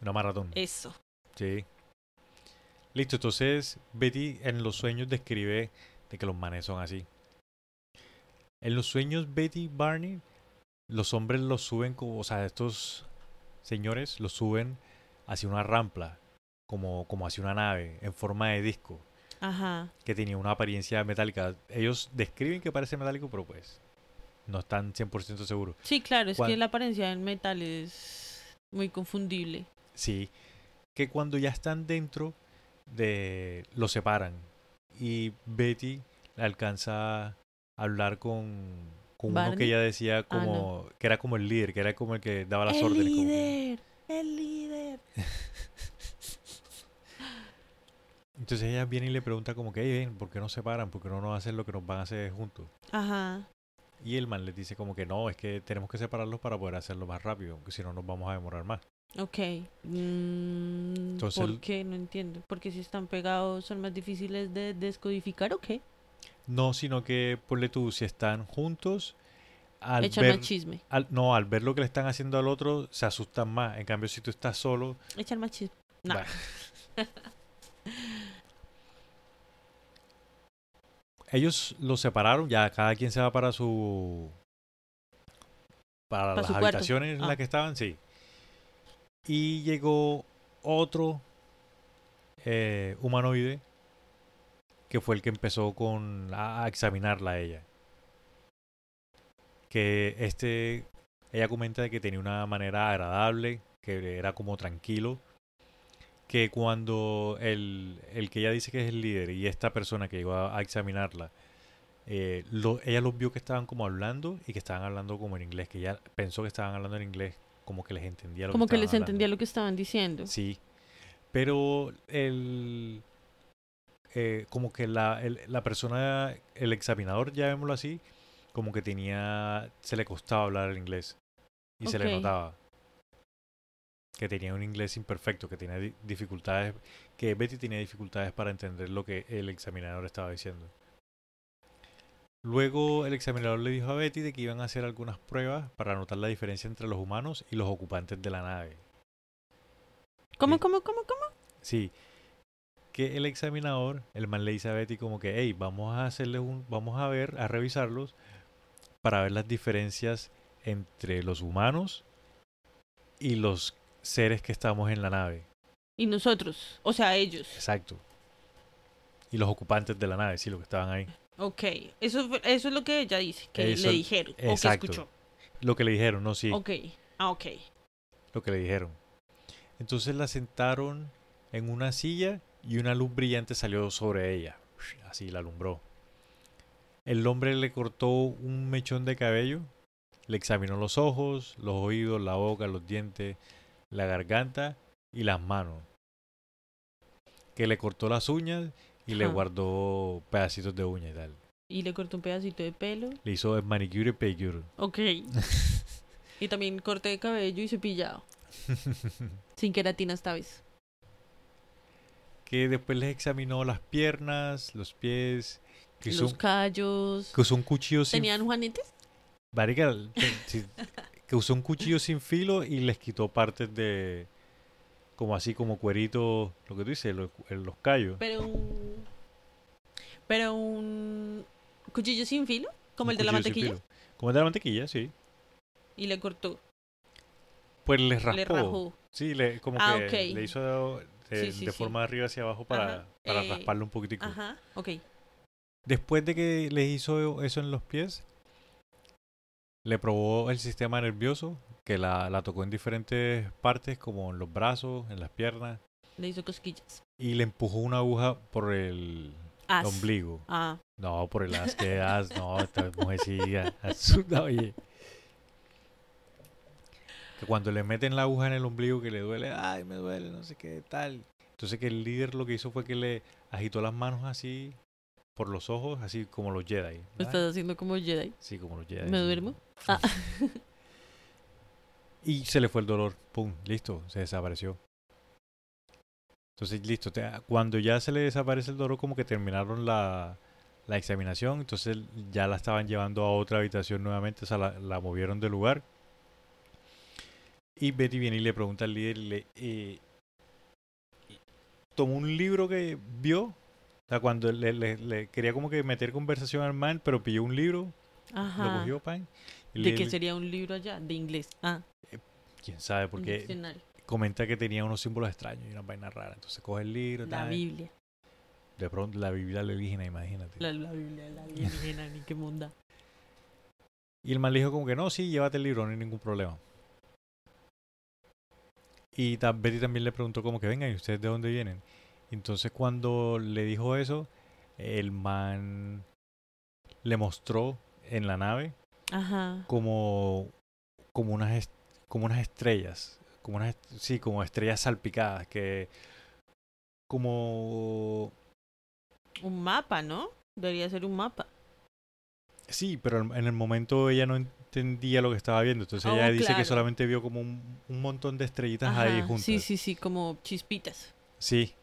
Una maratón. Eso. Sí. Listo, entonces Betty en los sueños describe de que los manes son así. En los sueños Betty y Barney, los hombres los suben como, o sea, estos señores los suben hacia una rampla, como, como hacia una nave, en forma de disco, Ajá. que tenía una apariencia metálica. Ellos describen que parece metálico, pero pues no están 100% seguros. Sí, claro, es que la apariencia del metal es muy confundible. Sí, que cuando ya están dentro de los separan y Betty alcanza a hablar con, con uno que ella decía Ah, como que era como el líder, que era como el que daba las el órdenes. como que- líder, el líder. *laughs* Entonces ella viene y le pregunta como que, "Ey, ven, ¿por qué no se paran? ¿Por qué no nos hacen lo que nos van a hacer juntos? Ajá. Y el man les dice como que no, es que tenemos que separarlos para poder hacerlo más rápido, porque si no nos vamos a demorar más. Ok. Mm, Entonces ¿Por qué? No entiendo. Porque si están pegados son más difíciles de descodificar o qué? No, sino que ponle tú, si están juntos, al Echan ver, más chisme. al- no, al ver lo que le están haciendo al otro, se asustan más. En cambio, si tú estás solo, Echan más chisme. No. *laughs* ellos los separaron, ya cada quien se va para su para Para las su cuarto. habitaciones en Ah. las que estaban, sí. Y llegó otro eh, humanoide que fue el que empezó con a, a examinarla a ella. Que este ella comenta de que tenía una manera agradable, que era como tranquilo, que cuando el, el que ella dice que es el líder y esta persona que llegó a, a examinarla, eh, lo- ella los vio que estaban como hablando y que estaban hablando como en inglés, que ella pensó que estaban hablando en inglés, como que les entendía lo Como que les hablando. entendía lo que estaban diciendo. Sí, pero el eh, como que la, el- la persona, el examinador, llamémoslo así, como que tenía, se le costaba hablar el inglés y se le notaba que tenía un inglés imperfecto, que tenía di- dificultades, que Betty tenía dificultades para entender lo que el examinador estaba diciendo. Luego el examinador le dijo a Betty de que iban a hacer algunas pruebas para notar la diferencia entre los humanos y los ocupantes de la nave. ¿Cómo, Sí. cómo, cómo, cómo? Sí. Que el examinador, el man le dice a Betty como que, hey, vamos a hacerles un, vamos a ver, a revisarlos para ver las diferencias entre los humanos y los seres que estamos en la nave. Y nosotros, o sea, ellos. Exacto. Y los ocupantes de la nave, sí, los que estaban ahí. Ok, eso, eso es lo que ella dice, que Eso- le dijeron, o que exacto. escuchó. Lo que le dijeron, no, sí, Ok, ah, ok. lo que le dijeron. Entonces la sentaron en una silla y una luz brillante salió sobre ella. Así la alumbró. El hombre le cortó un mechón de cabello, le examinó los ojos, los oídos, la boca, los dientes, la garganta y las manos. Que le cortó las uñas y le guardó pedacitos de uña y tal. Y le cortó un pedacito de pelo. Le hizo el manicure y pedicure. Ok. *laughs* y también corte de cabello y cepillado. *laughs* Sin queratina esta vez. que después les examinó las piernas, los pies, que Los un- callos. que usó un cuchillo sin ¿Tenían juanetes? Marica, sí, *laughs* que usó un cuchillo sin filo y les quitó partes de como así como cuerito, lo que tú dices, los, los callos. Pero un... Pero un... Cuchillo sin filo, como Un el de la mantequilla. Como el de la mantequilla, sí. Y le cortó, Pues les raspó. le rajó. Sí, le, como Ah, que le hizo de, Sí, sí, de sí. forma de arriba hacia abajo para, para Eh, rasparlo un poquitico. Ajá, ok. Después de que les hizo eso en los pies, le probó el sistema nervioso, que la, la tocó en diferentes partes, como en los brazos, en las piernas, Le hizo cosquillas. y le empujó una aguja por el As. ombligo. Ah, No, por el as, que as, no, esta mujer sí, a- absurda, oye. Que cuando le meten la aguja en el ombligo que le duele, ay, me duele, no sé qué, tal. Entonces que el líder lo que hizo fue que le agitó las manos así por los ojos, así como los Jedi. lo estás haciendo como Jedi. Sí, como los Jedi. ¿Me duermo? Ah. Y se le fue el dolor. Pum, listo, se desapareció. Entonces, listo. te- cuando ya se le desaparece el dolor, como que terminaron la, la examinación. Entonces ya la estaban llevando a otra habitación nuevamente. O sea, la, la movieron del lugar. Y Betty viene y le pregunta al líder. Le, eh, tomó un libro que vio. O sea, cuando le, le- le quería como que meter conversación al man, pero pilló un libro, lo cogió, pan. y ¿De qué sería un libro allá? De inglés. Ah, quién sabe, porque comenta que tenía unos símbolos extraños y unas vainas raras. Entonces coge el libro, La tal, Biblia. de pronto la Biblia alienígena, imagínate. La, la Biblia, la alienígena, ni qué monda. Y el man le dijo como que no, sí, llévate el libro, no hay ningún problema. Y ta- Betty también le preguntó como que vengan, ¿y ustedes de dónde vienen? Entonces cuando le dijo eso, el man le mostró en la nave Ajá. como, como, unas, como unas estrellas, como unas, sí, como estrellas salpicadas que como... Un mapa, ¿no? Debería ser un mapa. Sí, pero en el momento ella no entendía lo que estaba viendo. Entonces Oh, ella dice que solamente vio como un, un montón de estrellitas ahí juntas. Sí, sí, sí, como chispitas. Sí.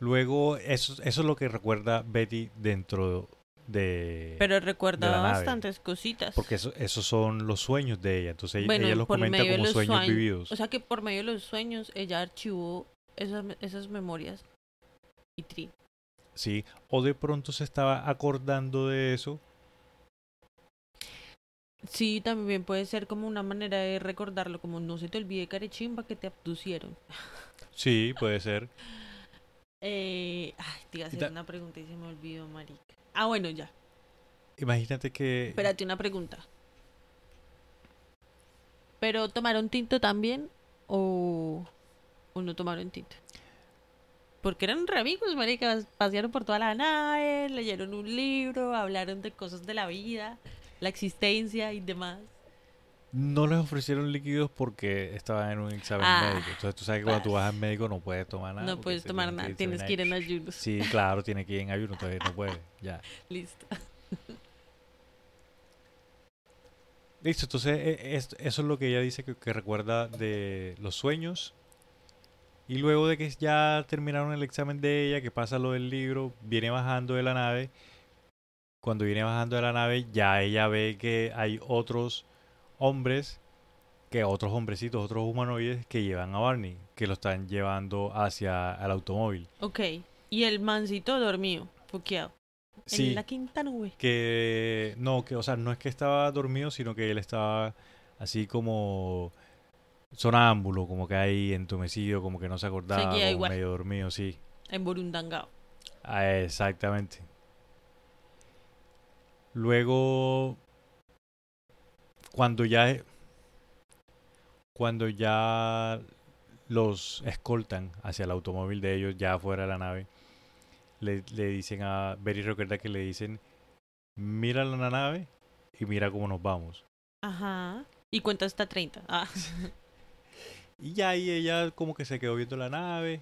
Luego, eso, eso es lo que recuerda Betty dentro de... Pero recuerda la nave. bastantes cositas. Porque eso- esos son los sueños de ella. Entonces ella- Bueno, ella los comenta de como los sueños sueños. vividos. O sea que por medio de los sueños ella archivó esas, esas memorias. Y tri. Sí. O de pronto se estaba acordando de eso. Sí, también puede ser como una manera de recordarlo, como no se te olvide carechimba que te abducieron. Sí, puede ser. *laughs* Eh, ay, te iba a hacer una pregunta y se me olvidó, marica. Ah, bueno, ya. Imagínate que... Espérate, una pregunta. ¿Pero tomaron tinto también o, o no tomaron tinto? Porque eran re amigos, marica. Pasearon por toda la nave, leyeron un libro, hablaron de cosas de la vida, la existencia y demás. No les ofrecieron líquidos porque estaban en un examen Ah, médico. Entonces tú sabes que cuando tú vas al médico no puedes tomar nada. no puedes tomar nada, tienes en que ir en ayuno. Sí, claro, tiene que ir en ayuno, entonces no puede. Ya. *laughs* Listo. Listo, entonces e- es- eso es lo que ella dice que, que recuerda de los sueños. Y luego de que ya terminaron el examen de ella, que pasa lo del libro, viene bajando de la nave. Cuando viene bajando de la nave, ya ella ve que hay otros hombres, que otros hombrecitos, otros humanoides que llevan a Barney, que lo están llevando hacia el automóvil. Ok. Y el mancito dormido, foqueado. Sí, En la quinta nube. que no, que o sea, no es que estaba dormido, sino que él estaba así como sonámbulo, como que ahí entumecido, como que no se acordaba, Seguía como igual. medio dormido, sí. En Borundangao. Ah, exactamente. Luego, cuando ya, cuando ya los escoltan hacia el automóvil de ellos, ya fuera de la nave, le, le dicen a Betty recuerda que le dicen, mira la nave y mira cómo nos vamos. Ajá. Y cuenta hasta 30. Ah. Y ya ahí ella como que se quedó viendo la nave.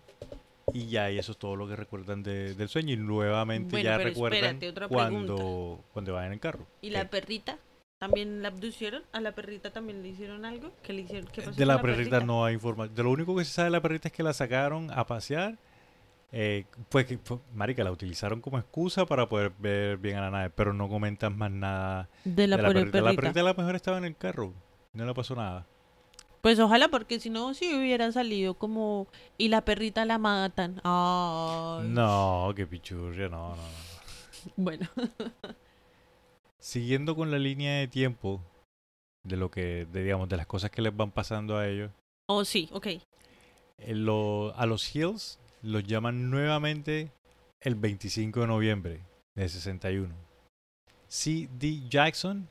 Y ya, y eso es todo lo que recuerdan de- del sueño. Y nuevamente Bueno, ya recuerdan espérate, cuando, cuando van en el carro. ¿Y la ¿Qué? perrita? ¿También la abducieron? ¿A la perrita también le hicieron algo? ¿Qué le hicieron? ¿Qué pasó De con la perrita no hay información. De lo único que se sabe de la perrita es que la sacaron a pasear. Eh, pues que, fue- marica, la utilizaron como excusa para poder ver bien a la nave. Pero no comentan más nada De la, de la perrita. La perrita a lo mejor estaba en el carro. No le pasó nada. Pues ojalá, porque si no, si hubiera salido como... Y la perrita la matan. Ay. No, qué pichurria, no, no, no. Bueno. *laughs* Siguiendo con la línea de tiempo de lo que, de, digamos, de las cosas que les van pasando a ellos, Oh, sí, ok. eh, lo- a los Hills los llaman nuevamente el 25 de noviembre de 61. C.D. Jackson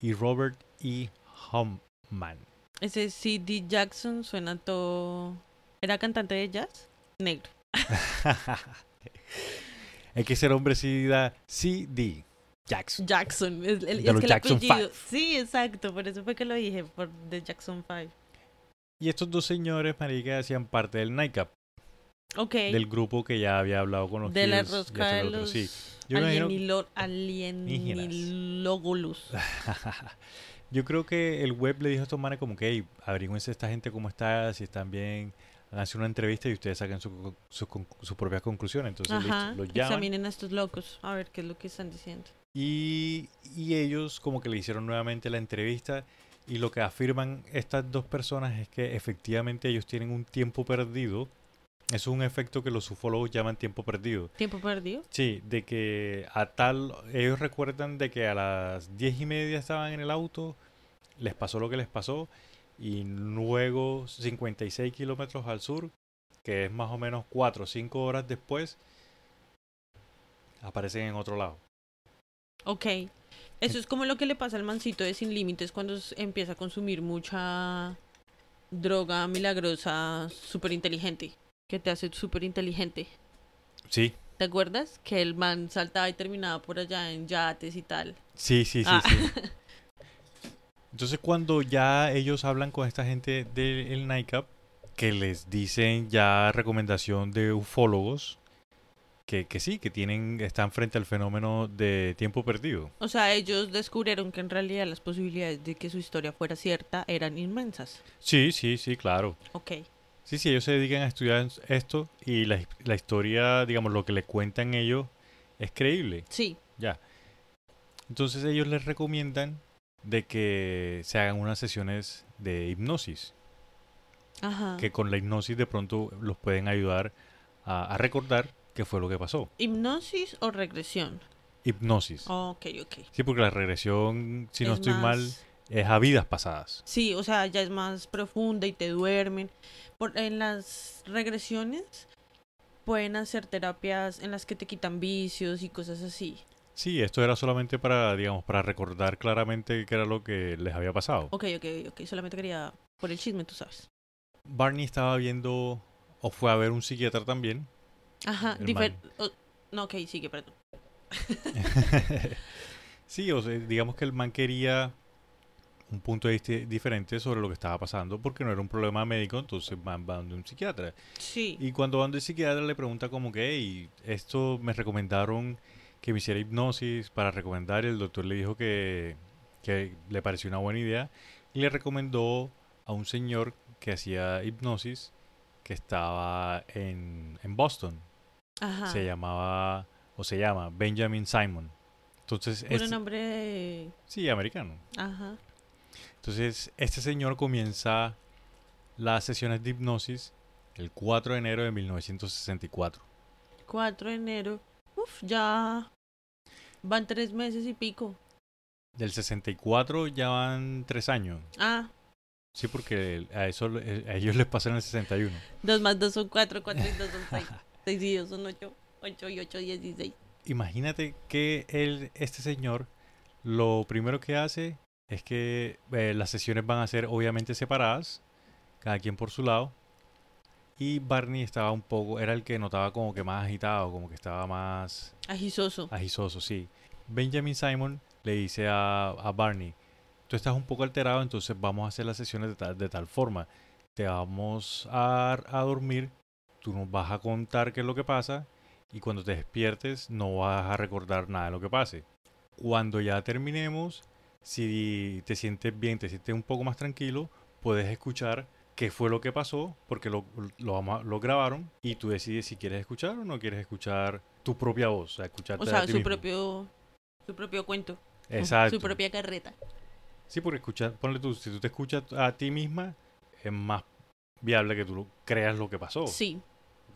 y Robert E. Humpman. Ese C.D. Jackson suena todo... ¿Era cantante de jazz? Negro. *laughs* es que ese hombre sí da C.D. Jackson. Jackson. Es, el- De es los que el Jackson apellido... Sí, exacto. Por eso fue que lo dije. Por The Jackson 5. Y estos dos señores, marica, hacían parte del Nightcap, Ok. del grupo que ya había hablado con los de la rosca de el los Sí. Yo me imagino- alienilo- alienilógulus. *laughs* Yo creo que el web le dijo a estos manes como que, hey, averigüense esta gente cómo está, si están bien, háganse una entrevista y ustedes saquen su, su, con- sus propias conclusiones. Entonces, Ajá. listo, los llaman Examinen a estos locos. A ver qué es lo que están diciendo. Y, y ellos como que le hicieron nuevamente la entrevista y lo que afirman estas dos personas es que efectivamente ellos tienen un tiempo perdido. Eso es un efecto que los ufólogos llaman tiempo perdido. ¿Tiempo perdido? Sí, de que a tal, ellos recuerdan de que a las diez y media estaban en el auto, les pasó lo que les pasó, y luego 56 kilómetros al sur, que es más o menos 4 o 5 horas después, aparecen en otro lado. Ok. Eso es como lo que le pasa al mancito de Sin Límites cuando empieza a consumir mucha droga milagrosa súper inteligente. Que te hace súper inteligente. Sí, ¿Te acuerdas? Que el man saltaba y terminaba por allá en yates y tal. sí, sí, sí. Ah. sí. *laughs* Entonces cuando ya ellos hablan con esta gente del Nightcap, que les dicen ya recomendación de ufólogos que, que sí, que tienen, están frente al fenómeno de tiempo perdido. O sea, ellos descubrieron que en realidad las posibilidades de que su historia fuera cierta eran inmensas. Sí, sí, sí, claro. Ok. Sí, sí, ellos se dedican a estudiar esto y la, la historia, digamos, lo que le cuentan ellos es creíble. Sí. Ya. Entonces ellos les recomiendan de que se hagan unas sesiones de hipnosis, Ajá. que con la hipnosis de pronto los pueden ayudar a, a recordar qué fue lo que pasó. ¿Hipnosis o regresión? Hipnosis. Ok, ok. Sí, porque la regresión, si no Es estoy mal, es a vidas pasadas. Sí, o sea, ya es más profunda y te duermen. Por, en las regresiones pueden hacer terapias en las que te quitan vicios y cosas así. Sí, esto era solamente para, digamos, para recordar claramente qué era lo que les había pasado. Ok, ok, ok. Solamente quería por el chisme, tú sabes. Barney estaba viendo, o fue a ver un psiquiatra también. Ajá, El difer- man. o- no, ok, sigue, perdón. *laughs* sí, o sea, digamos que el man quería un punto de vista diferente sobre lo que estaba pasando, porque no era un problema médico, entonces van, van de un psiquiatra. Sí. Y cuando van del psiquiatra le pregunta como que, hey, esto me recomendaron que me hiciera hipnosis para recomendar, y el doctor le dijo que, que le pareció una buena idea, y le recomendó a un señor que hacía hipnosis, que estaba en, en Boston. Ajá. Se llamaba, o se llama, Benjamin Simon. Entonces, Puro este- nombre de... sí, americano. Ajá. Entonces, este señor comienza las sesiones de hipnosis el 4 de enero de 1964. 4 de enero. Uf, ya van tres meses y pico. Del 64 ya van tres años. Ah, Sí, porque a eso a ellos les pasa en el 61. dos más dos son cuatro, cuatro y dos son seis. *laughs* Seis y dos son ocho, ocho y ocho, dieciséis. Imagínate que él, este señor, lo primero que hace es que eh, las sesiones van a ser obviamente separadas, cada quien por su lado. Y Barney estaba un poco, era el que notaba como que más agitado, como que estaba más Agisoso. agisoso, sí. Benjamin Simon le dice a, a Barney, tú estás un poco alterado, entonces vamos a hacer las sesiones de tal, de tal forma. Te vamos a, a dormir, tú nos vas a contar qué es lo que pasa y cuando te despiertes no vas a recordar nada de lo que pase. Cuando ya terminemos, si te sientes bien, te sientes un poco más tranquilo, puedes escuchar qué fue lo que pasó, porque lo, lo, lo grabaron y tú decides si quieres escuchar o no quieres escuchar tu propia voz, o sea, escucharte O a sea, ti su mismo. propio, su propio cuento. Exacto. Su propia carreta. Sí, porque escuchar, ponle tú, si tú te escuchas a ti misma, es más viable que tú creas lo que pasó. Sí.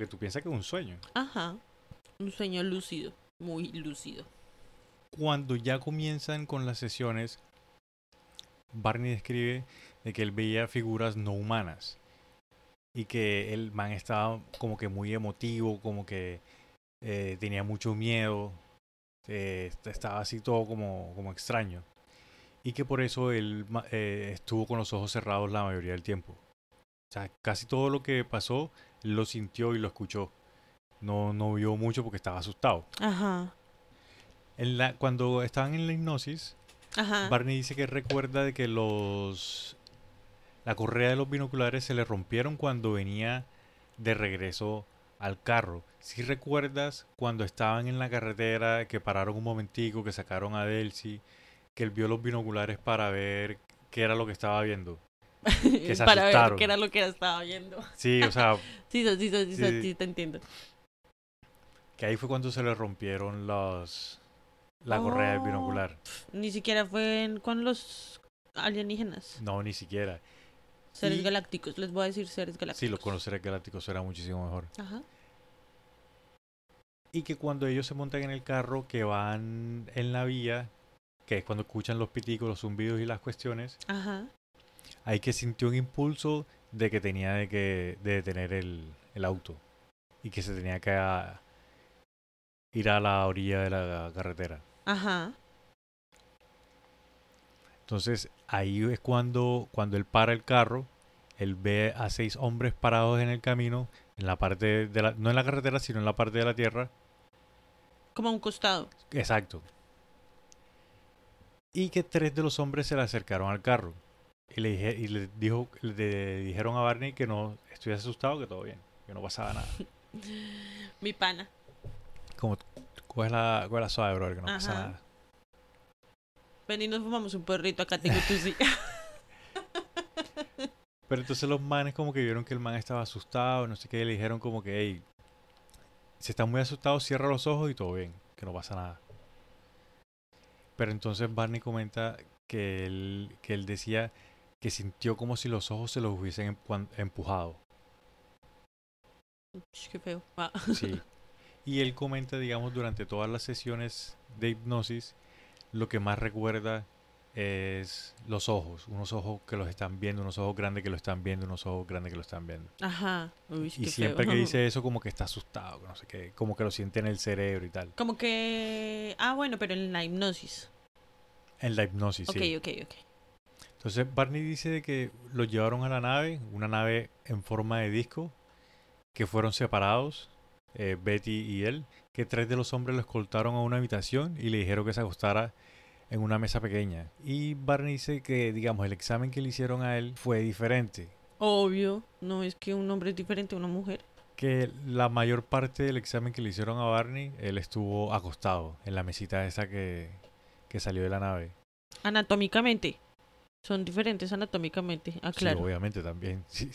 Porque tú piensas que es un sueño. Ajá. Un sueño lúcido. Muy lúcido. Cuando ya comienzan con las sesiones, Barney describe de que él veía figuras no humanas. Y que el man estaba como que muy emotivo, como que eh, tenía mucho miedo. eh, est- estaba así todo como, como extraño. Y que por eso él eh, estuvo con los ojos cerrados la mayoría del tiempo. O sea, casi todo lo que pasó lo sintió y lo escuchó. No, no vio mucho porque estaba asustado. Ajá. En la, cuando estaban en la hipnosis, Ajá. Barney dice que recuerda de que los la correa de los binoculares se le rompieron cuando venía de regreso al carro. Si recuerdas cuando estaban en la carretera, que pararon un momentico, que sacaron a Delcy, que él vio los binoculares para ver qué era lo que estaba viendo. *laughs* que se Para ver qué era lo que estaba viendo. Sí, o sea, *laughs* Sí, sí, sí, sí, sí, te entiendo. que ahí fue cuando se le rompieron los la correa del Oh. binocular. Ni siquiera fue en- con los alienígenas. No, ni siquiera. Seres Y- galácticos. Les voy a decir seres galácticos. Sí, los conoceres galácticos era muchísimo mejor. Ajá. Y que cuando ellos se montan en el carro, que van en la vía, que es cuando escuchan los piticos, los zumbidos y las cuestiones, Ajá. Hay que sintió un impulso de que tenía de que de detener el, el auto y que se tenía que ah, ir a la orilla de la carretera. Ajá. Entonces ahí es cuando, cuando él para el carro, él ve a seis hombres parados en el camino, en la parte de la, no en la carretera, sino en la parte de la tierra, Como a un costado. Exacto. Y que tres de los hombres se le acercaron al carro. Y le, dije, y le, dijo, le dijeron a Barney que no estuviese asustado, que todo bien, que no pasaba nada. *laughs* Mi pana. Como, coge la, coge la suave, bro, que no pasa nada. Ven y nos fumamos un perrito, acá tengo tu sí. *laughs* Pero entonces los manes como que vieron que el man estaba asustado, no sé qué, y le dijeron como que, hey, si estás muy asustado, cierra los ojos y todo bien, que no pasa nada. Pero entonces Barney comenta que él, que él decía que sintió como si los ojos se los hubiesen empu- empujado. Qué feo. Ah. Sí. Y él comenta, digamos, durante todas las sesiones de hipnosis, lo que más recuerda es los ojos. Unos ojos que los están viendo, unos ojos grandes que lo están viendo, unos ojos grandes que lo están viendo. Ajá. Uy, Y siempre feo. que dice *laughs* eso, como que está asustado, no sé qué, como que lo siente en el cerebro y tal. Como que... Ah, bueno, pero en la hipnosis. En la hipnosis, Ok, sí. ok, ok. Entonces Barney dice que lo llevaron a la nave, una nave en forma de disco, que fueron separados, eh, Betty y él, que tres de los hombres lo escoltaron a una habitación y le dijeron que se acostara en una mesa pequeña. Y Barney dice que, digamos, el examen que le hicieron a él fue diferente, Obvio. No es que un hombre es diferente a una mujer. que la mayor parte del examen que le hicieron a Barney, él estuvo acostado en la mesita esa que, que salió de la nave. Anatómicamente. Son diferentes anatómicamente. Ah, Sí, obviamente también. *laughs* sí.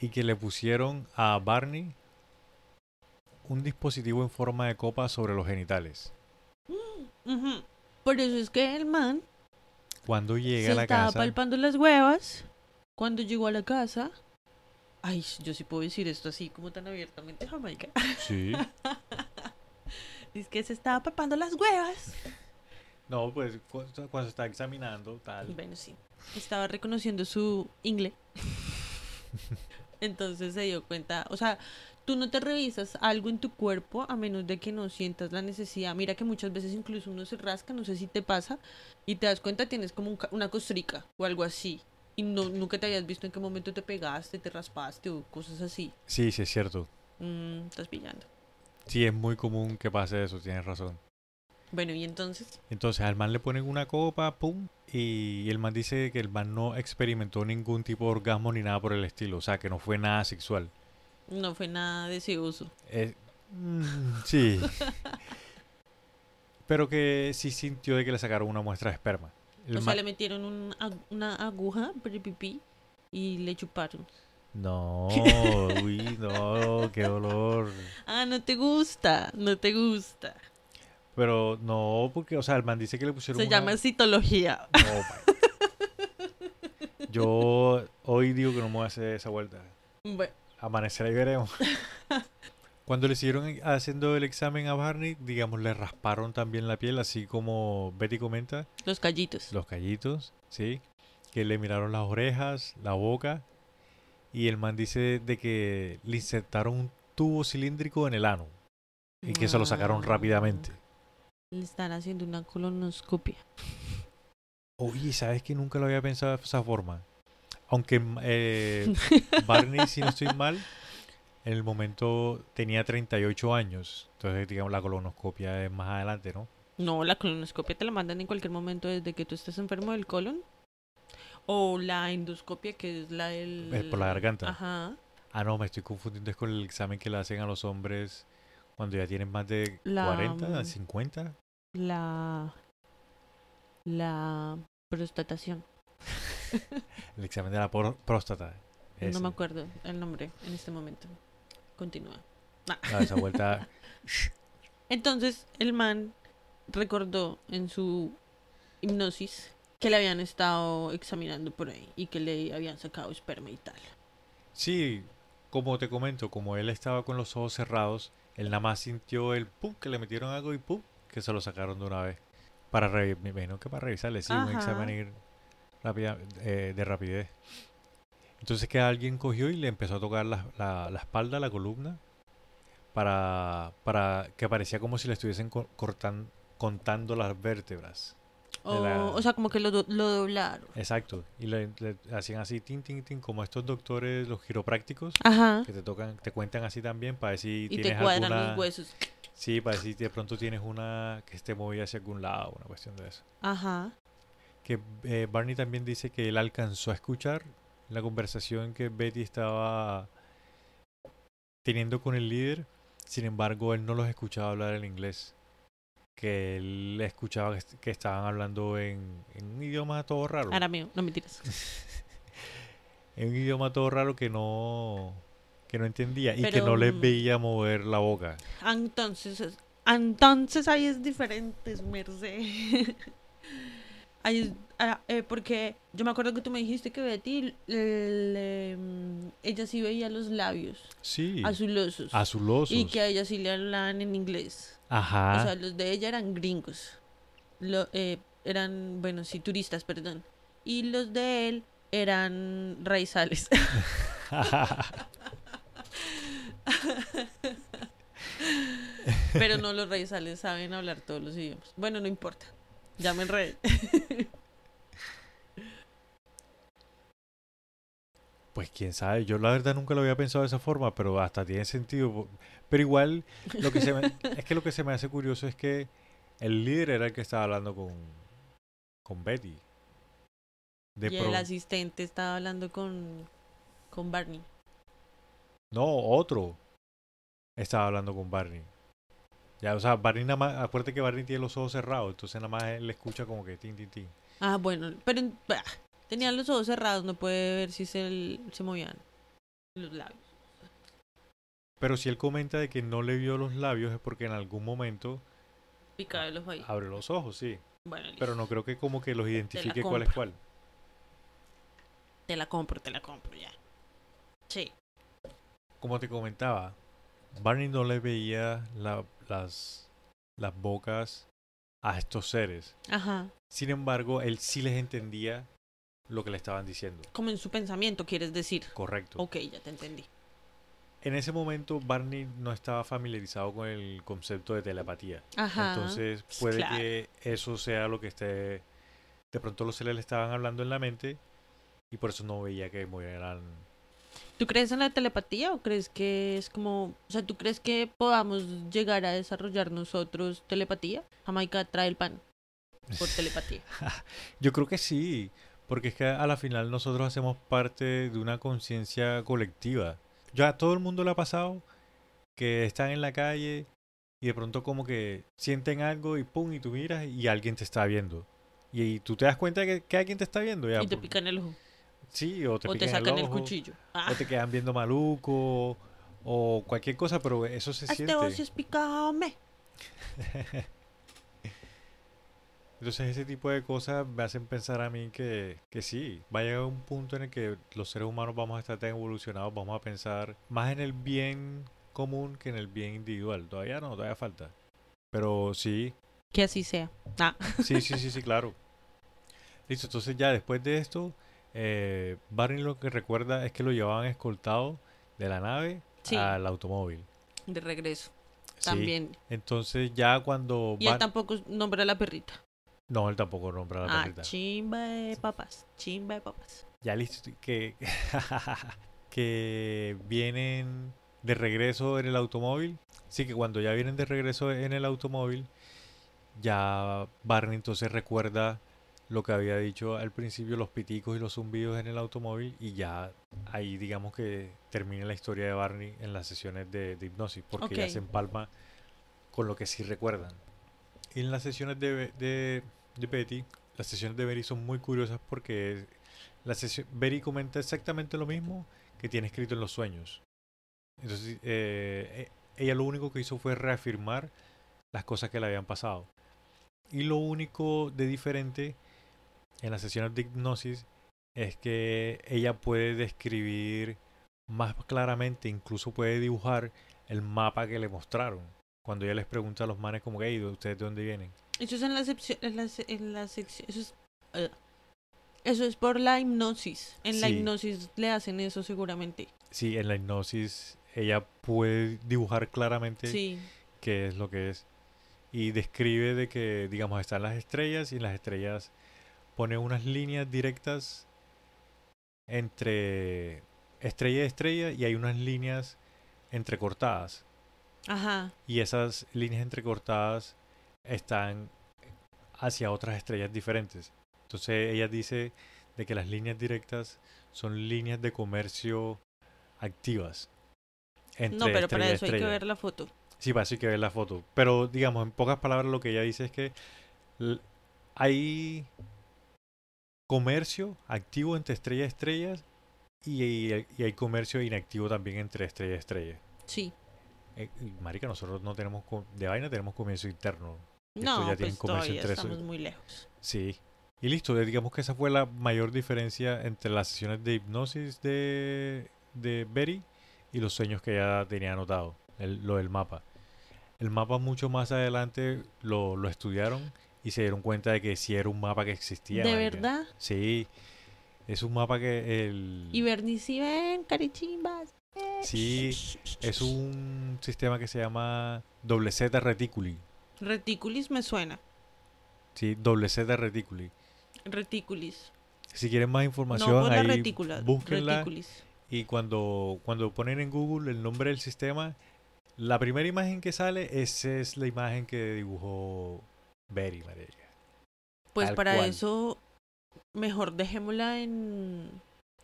y que le pusieron a Barney un dispositivo en forma de copa sobre los genitales. Por eso es que el man Cuando llega se a la estaba casa, palpando las huevas. Cuando llegó a la casa. Ay, yo sí puedo decir esto así como tan abiertamente, Jamaica. sí. *laughs* Es que se estaba palpando las huevas. No, pues cu- cuando se está examinando, tal. Bueno, sí. Estaba reconociendo su inglés. Entonces se dio cuenta, o sea, tú no te revisas algo en tu cuerpo a menos de que no sientas la necesidad. Mira que muchas veces incluso uno se rasca, no sé si te pasa, y te das cuenta tienes como un ca- una costrica o algo así. Y no, nunca te habías visto en qué momento te pegaste, te raspaste o cosas así. Sí, sí es cierto. Mm, estás pillando. Sí, es muy común que pase eso, tienes razón. Bueno, y entonces, Entonces al man le ponen una copa, pum, y el man dice que el man no experimentó ningún tipo de orgasmo ni nada por el estilo, o sea, que no fue nada sexual. no fue nada deseoso. Eh, mm, sí. *laughs* Pero que sí sintió de que le sacaron una muestra de esperma. El o sea, le metieron un una aguja por el pipí y le chuparon. No, *laughs* uy, no, qué dolor. Ah, no te gusta, no te gusta. Pero no, porque, o sea, el man dice que le pusieron Se una- llama citología. No. *laughs* Yo hoy digo que no me voy a hacer esa vuelta. Bueno, Amanecerá y veremos. *laughs* Cuando le siguieron haciendo el examen a Barney, digamos, le rasparon también la piel, así como Betty comenta, los callitos. los callitos, ¿sí? Que le miraron las orejas, la boca, y el man dice de que le insertaron un tubo cilíndrico en el ano y que se lo sacaron rápidamente. Le están haciendo una colonoscopia. Oye, ¿sabes que nunca lo había pensado de esa forma? Aunque mm, eh, *laughs* Barney, si no estoy mal, en el momento tenía 38 años. Entonces, digamos, la colonoscopia es más adelante, ¿no? No, la colonoscopia te la mandan en cualquier momento desde que tú estés enfermo del colon. O la endoscopia, que es la del... Es por la garganta. Ajá. Ah, no, me estoy confundiendo es con el examen que le hacen a los hombres cuando ya tienen más de La, 40, mm, 50. La... La prostatación. *laughs* El examen de la por- próstata. No me acuerdo el nombre en este momento. Continúa. Ah, esa vuelta. *laughs* Entonces el man recordó en su hipnosis que le habían estado examinando por ahí y que le habían sacado esperma y tal. Sí, como te comento, como él estaba con los ojos cerrados, él nada más sintió el pum, que le metieron algo y pum, que se lo sacaron de una vez. Para revisar, me imagino que para revisarle, sí, un Ajá. examen ir rápida- eh, de rapidez. Entonces que alguien cogió y le empezó a tocar la, la- la espalda, la columna, para, para que parecía como si le estuviesen co- cortan- contando las vértebras. O, la- o sea, como que lo, do- lo doblaron. Exacto. Y le, le hacían así, tin, tin, tin, como estos doctores, los quiroprácticos, Ajá. que te tocan, te cuentan así también para ver si Y te tienes cuadran alguna... los huesos. Sí, para si de pronto tienes una que esté movida hacia algún lado, una cuestión de eso. Ajá. que eh, Barney también dice que él alcanzó a escuchar la conversación que Betty estaba teniendo con el líder, sin embargo él no los escuchaba hablar el inglés, que él escuchaba que, est- que estaban hablando en, en un idioma todo raro, Arameo, no mentiras. *laughs* en un idioma todo raro que no que no entendía y que no les mm, veía mover la boca. Entonces, es- entonces ahí es diferente, Merced. *laughs* ahí es- ah, eh, porque yo me acuerdo que tú me dijiste que Betty, mm, ella sí veía los labios Sí, azulosos. azulosos. Y que a ella sí le hablaban en inglés. Ajá. O sea, los de ella eran gringos. Lo, eh, eran, bueno, sí, turistas, perdón. Y los de él eran raizales. *laughs* *laughs* *laughs* Pero no los raizales saben hablar todos los idiomas. Bueno, no importa. Ya me enredé. *laughs* Pues quién sabe, yo la verdad nunca lo había pensado de esa forma, pero hasta tiene sentido. Pero igual, lo que se me, *laughs* es que lo que se me hace curioso es que el líder era el que estaba hablando con, con Betty. De y pro- el asistente estaba hablando con, con Barney. No, otro estaba hablando con Barney. Ya, o sea, Barney nada más, acuérdate que Barney tiene los ojos cerrados, entonces nada más él le escucha como que tin, tin, tin. Ah, bueno, pero bah, tenían los ojos cerrados, no puede ver si se, se movían los labios. Pero si él comenta de que no le vio los labios es porque en algún momento Picado los ahí. abre los ojos, sí. Bueno, listo. Pero no creo que como que los identifique cuál es cuál. Te la compro, te la compro ya. Sí. Como te comentaba, Barney no le veía la- las, las bocas a estos seres. Ajá. Sin embargo, él sí les entendía lo que le estaban diciendo. Como en su pensamiento, quieres decir. Correcto. Ok, ya te entendí. En ese momento, Barney no estaba familiarizado con el concepto de telepatía. Ajá. Entonces, puede claro. que eso sea lo que esté. De pronto, los seres le estaban hablando en la mente y por eso no veía que movieran. ¿Tú crees en la telepatía o crees que es como... O sea, ¿tú crees que podamos llegar a desarrollar nosotros telepatía? Jamaica trae el pan por *laughs* telepatía. Yo creo que sí, porque es que a la final nosotros hacemos parte de una conciencia colectiva. Ya a todo el mundo le ha pasado que están en la calle y de pronto como que sienten algo y pum, y tú miras y alguien te está viendo. Y, y tú te das cuenta que, que alguien te está viendo. Ya, y te por- pican el ojo. Sí, o te, o te sacan el, ojo, cuchillo. Ah, O te quedan viendo maluco o cualquier cosa, pero eso se este siente. vos es picame. *laughs* Entonces ese tipo de cosas me hacen pensar a mí que, que sí, va a llegar un punto en el que los seres humanos vamos a estar tan evolucionados, vamos a pensar más en el bien común que en el bien individual. Todavía no, todavía falta. Pero sí, Que así sea. Ah, sí, sí, sí, sí, claro. *laughs* Listo, entonces ya después de esto, eh, Barney lo que recuerda es que lo llevaban escoltado de la nave Sí. al automóvil. de regreso. Sí, También. Entonces ya cuando... Y él tampoco nombra a la perrita. No, él tampoco nombra a la Ah, perrita. chimba de papas. Chimba de papas. Ya listo, que, *laughs* que vienen de regreso en el automóvil. Sí, que cuando ya vienen de regreso en el automóvil, ya Barney entonces recuerda lo que había dicho al principio, los piticos y los zumbidos en el automóvil, y ya ahí digamos que termina la historia de Barney en las sesiones de, de hipnosis, porque ya Ok. se empalma con lo que sí recuerdan. Y en las sesiones de, de, de Betty, las sesiones de Betty son muy curiosas porque la sesión, Betty comenta exactamente lo mismo que tiene escrito en los sueños. Entonces, eh, eh, ella lo único que hizo fue reafirmar las cosas que le habían pasado. Y lo único de diferente en las sesiones de hipnosis es que ella puede describir más claramente, incluso puede dibujar el mapa que le mostraron. Cuando ella les pregunta a los manes como que, "Hey, ¿ustedes de dónde vienen? Eso es en la, excepción- en la, se- en la sección. Eso es, eh, eso es por la hipnosis. En la hipnosis le hacen eso seguramente. Sí, en la hipnosis ella puede dibujar claramente Sí. qué es lo que es. Y describe de que, digamos, están las estrellas y en las estrellas pone unas líneas directas entre estrella y estrella y hay unas líneas entrecortadas. Ajá. Y esas líneas entrecortadas están hacia otras estrellas diferentes. Entonces ella dice de que las líneas directas son líneas de comercio activas. Entre No, pero para eso hay que ver la foto. Sí, para eso hay que ver la foto. Pero, digamos, en pocas palabras, lo que ella dice es que hay comercio activo entre estrellas y estrellas y, y- y hay comercio inactivo también entre estrella y estrella. Sí. Eh, marica, nosotros no tenemos, de vaina tenemos comercio interno. No, ya pues comercio todavía estamos muy lejos. Sí. Y listo, eh, digamos que esa fue la mayor diferencia entre las sesiones de hipnosis de, de Betty y los sueños que ella tenía anotado, el- lo del mapa. El mapa mucho más adelante lo, lo estudiaron y se dieron cuenta de que sí era un mapa que existía. ¿De marica. verdad? Sí. Es un mapa que el... Y Bernie, si ven, carichimbas. Sí, es un sistema que se llama doble Z reticuli. Reticulis me suena. Sí, doble Z reticuli. Reticulis. Si quieren más No, información, la ahí retícula. búsquenla. Reticulis. Y cuando, cuando ponen en Google el nombre del sistema, la primera imagen que sale, esa es la imagen que dibujó Betty, marica. Pues Tal para cual. eso, mejor dejémosla en,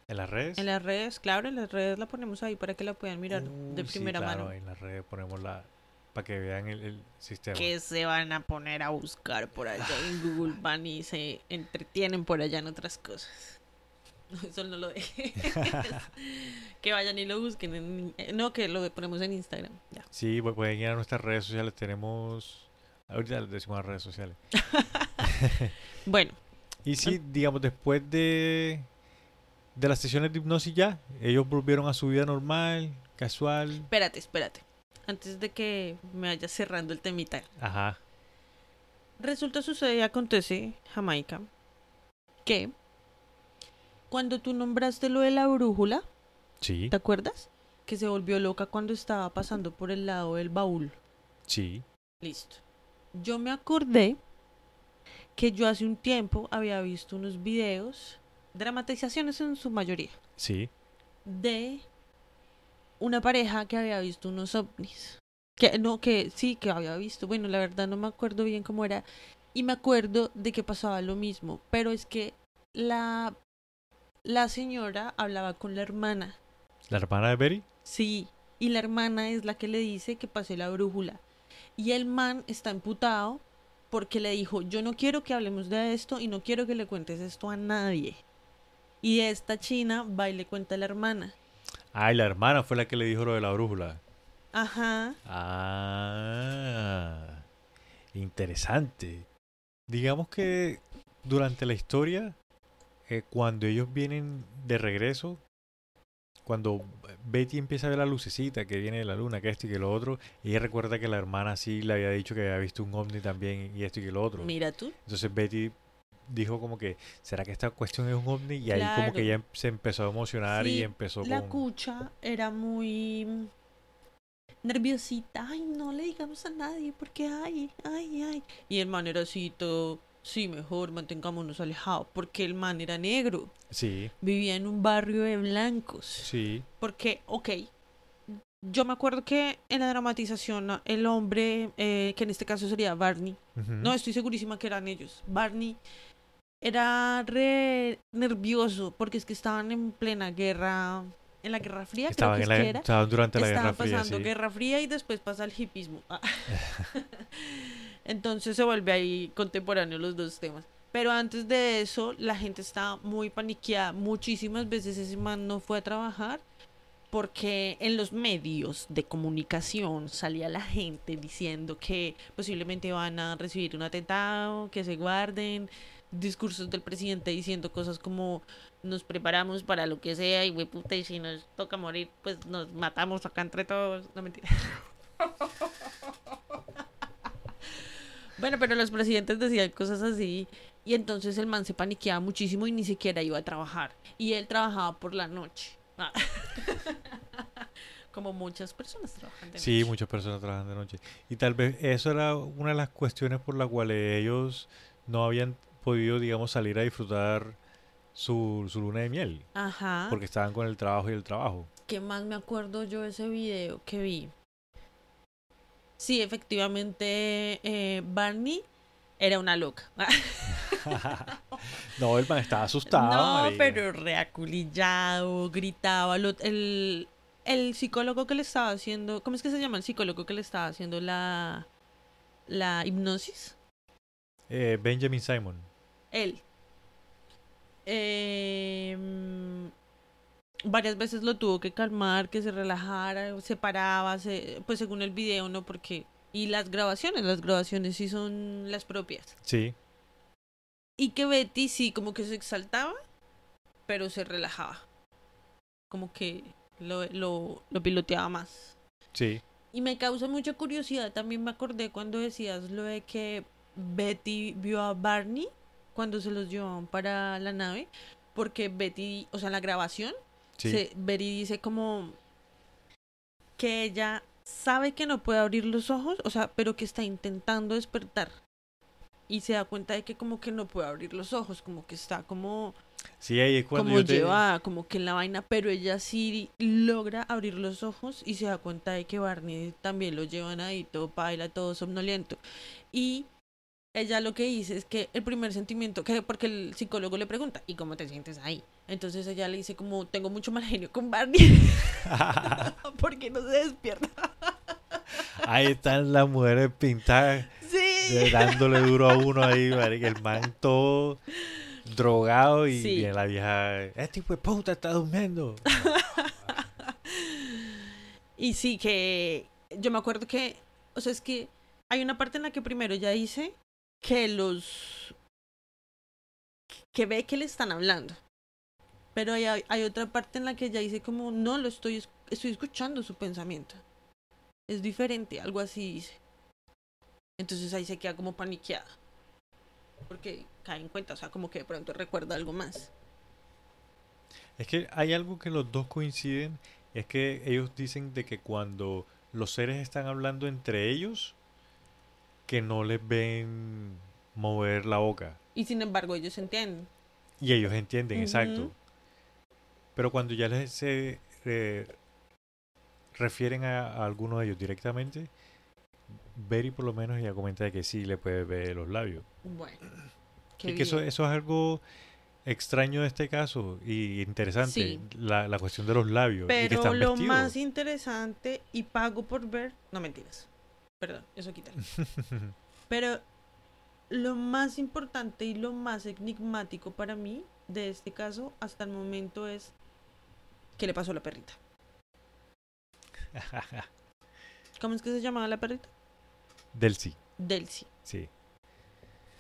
¿En las redes? en las redes. Claro, en las redes la ponemos ahí para que la puedan mirar de sí, primera claro, mano. En las redes ponemos la... para que vean el, el sistema. Que se van a poner a buscar por allá en *laughs* Google van y se entretienen por allá en otras cosas. *laughs* Eso no lo deje. *laughs* que vayan y lo busquen. en- no, que lo ponemos en Instagram. Ya. Sí, pu- pueden ir a nuestras redes sociales. Tenemos... Ahorita les decimos las redes sociales. *laughs* Bueno, Y sí, digamos, después de, de las sesiones de hipnosis ya, ellos volvieron a su vida normal, casual. espérate, espérate. Antes de que me vaya cerrando el temita. Ajá. Resulta, sucede y acontece, Jamaica, que cuando tú nombraste lo de la brújula, Sí, ¿te acuerdas? Que se volvió loca cuando estaba pasando por el lado del baúl. sí. Listo. Yo me acordé que yo hace un tiempo había visto unos videos, dramatizaciones en su mayoría, Sí. de una pareja que había visto unos ovnis. Que no, que sí, que había visto. Bueno, la verdad no me acuerdo bien cómo era. Y me acuerdo de que pasaba lo mismo. Pero es que la, la señora hablaba con la hermana. ¿La hermana de Betty? Sí, y la hermana es la que le dice que pase la brújula. Y el man está emputado porque le dijo, yo no quiero que hablemos de esto y no quiero que le cuentes esto a nadie. Y esta china va y le cuenta a la hermana. Ay, la hermana fue la que le dijo lo de la brújula. Ajá. Ah, interesante. Digamos que durante la historia, eh, cuando ellos vienen de regreso, cuando Betty empieza a ver la lucecita que viene de la luna, que esto y que lo otro, ella recuerda que la hermana sí le había dicho que había visto un ovni también y esto y que lo otro. Mira tú. Entonces Betty dijo como que, ¿será que esta cuestión es un ovni? Y ahí como que ella em- se empezó a emocionar y empezó La con... cucha era muy nerviosita. Ay, no le digamos a nadie porque ay, ay, ay. Y el man era así todo, sí, mejor mantengámonos alejados porque el man era negro. Sí, Vivía en un barrio de blancos. sí, Porque, ok, yo me acuerdo que en la dramatización el hombre, eh, que en este caso sería Barney, no estoy segurísima que eran ellos, Barney era re nervioso porque es que estaban en plena guerra, en la Guerra Fría, creo estaban, que en la- que era. estaban durante la Estaban Guerra Fría, pasando sí. Guerra Fría y después pasa el hipismo. *laughs* *laughs* Entonces se vuelve ahí contemporáneo los dos temas. Pero antes de eso, la gente estaba muy paniqueada. Muchísimas veces ese man no fue a trabajar porque en los medios de comunicación salía la gente diciendo que posiblemente van a recibir un atentado, que se guarden, discursos del presidente diciendo cosas como nos preparamos para lo que sea y puta y si nos toca morir pues nos matamos acá entre todos. No mentira. *laughs* bueno, pero los presidentes decían cosas así y entonces el man se paniqueaba muchísimo y ni siquiera iba a trabajar y él trabajaba por la noche. Ah. *laughs* Como muchas personas trabajan de Sí, noche. muchas personas trabajan de noche. Y tal vez eso era una de las cuestiones por las cuales ellos no habían podido, digamos, salir a disfrutar su, su luna de miel. Ajá. Porque estaban con el trabajo y el trabajo. ¿Qué más me acuerdo yo de ese video que vi? Sí, efectivamente, eh, Barney era una loca. *laughs* no, el man estaba asustado. no, pero reaculillado, gritaba. el, el psicólogo que le estaba haciendo, ¿cómo es que se llama el psicólogo que le estaba haciendo la, la hipnosis? Eh, Benjamin Simon. Él. Em, varias veces lo tuvo que calmar, que se relajara, se paraba, se- pues según el video, ¿no? Porque... Y las grabaciones, las grabaciones sí son las propias. Sí. Y que Betty sí como que se exaltaba, pero se relajaba. Como que lo, lo, lo piloteaba más. Sí. Y me causa mucha curiosidad, también me acordé cuando decías lo de que Betty vio a Barney cuando se los llevaban para la nave, porque Betty, o sea, en la grabación, Sí. se, dice como que ella sabe que no puede abrir los ojos, o sea, pero que está intentando despertar. Y se da cuenta de que como que no puede abrir los ojos, como que está como, Sí, ahí es cuando como te... llevada, como que en la vaina, pero ella sí logra abrir los ojos y se da cuenta de que Barney también lo llevan ahí, todo baila, todo somnoliento. Y ella lo que dice es que el primer sentimiento, que porque el psicólogo le pregunta, ¿y cómo te sientes ahí? Entonces ella le dice como, tengo mucho mal genio con Barney, *laughs* *laughs* porque no se despierta. ahí están las mujeres pintadas Sí. dándole duro a uno ahí, marica, el man todo drogado y Sí. la vieja, este hijo de puta está durmiendo. *laughs* Y sí, que yo me acuerdo que, o sea, es que hay una parte en la que primero ya dice que los, que ve que le están hablando. Pero hay, hay otra parte en la que ella dice como, no, lo estoy, es- estoy escuchando su pensamiento. Es diferente, algo así dice. Entonces ahí se queda como paniqueada. Porque cae en cuenta, o sea, como que de pronto recuerda algo más. Es que hay algo que los dos coinciden, es que ellos dicen de que cuando los seres están hablando entre ellos, que no les ven mover la boca. Y sin embargo ellos entienden. Y ellos entienden, exacto. Pero cuando ya les se eh, refieren a, a alguno de ellos directamente, Berry por lo menos ya comenta de que sí le puede ver los labios. Bueno. qué y que eso, bien. eso es algo extraño de este caso y interesante, Sí. la, la cuestión de los labios. y que Pero están lo vestidos. más interesante y pago por ver, no mentiras. Perdón, eso quita. *laughs* Pero lo más importante y lo más enigmático para mí de este caso hasta el momento es qué le pasó a la perrita. ¿Cómo es que se llamaba la perrita? Delcy, Delcy. sí.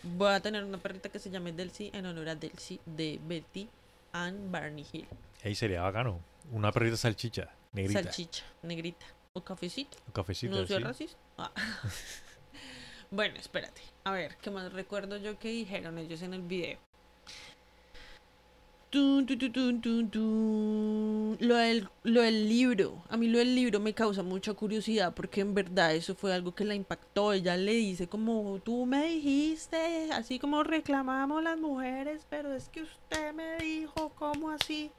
Voy a tener una perrita que se llame Delcy en honor a Delcy de Betty and Barney Hill. Ahí sería bacano. Una perrita salchicha, negrita. Salchicha, negrita. O cafecito. Un cafecito No soy racista. Ah. *laughs* bueno, espérate. A ver, ¿qué más recuerdo yo que dijeron ellos en el video? Tun, tu, tu, tun, tun, tun. Lo, del, lo del libro. A mí lo del libro me causa mucha curiosidad porque en verdad eso fue algo que la impactó. Ella le dice como tú me dijiste, así como reclamamos las mujeres, pero es que usted me dijo, ¿cómo así?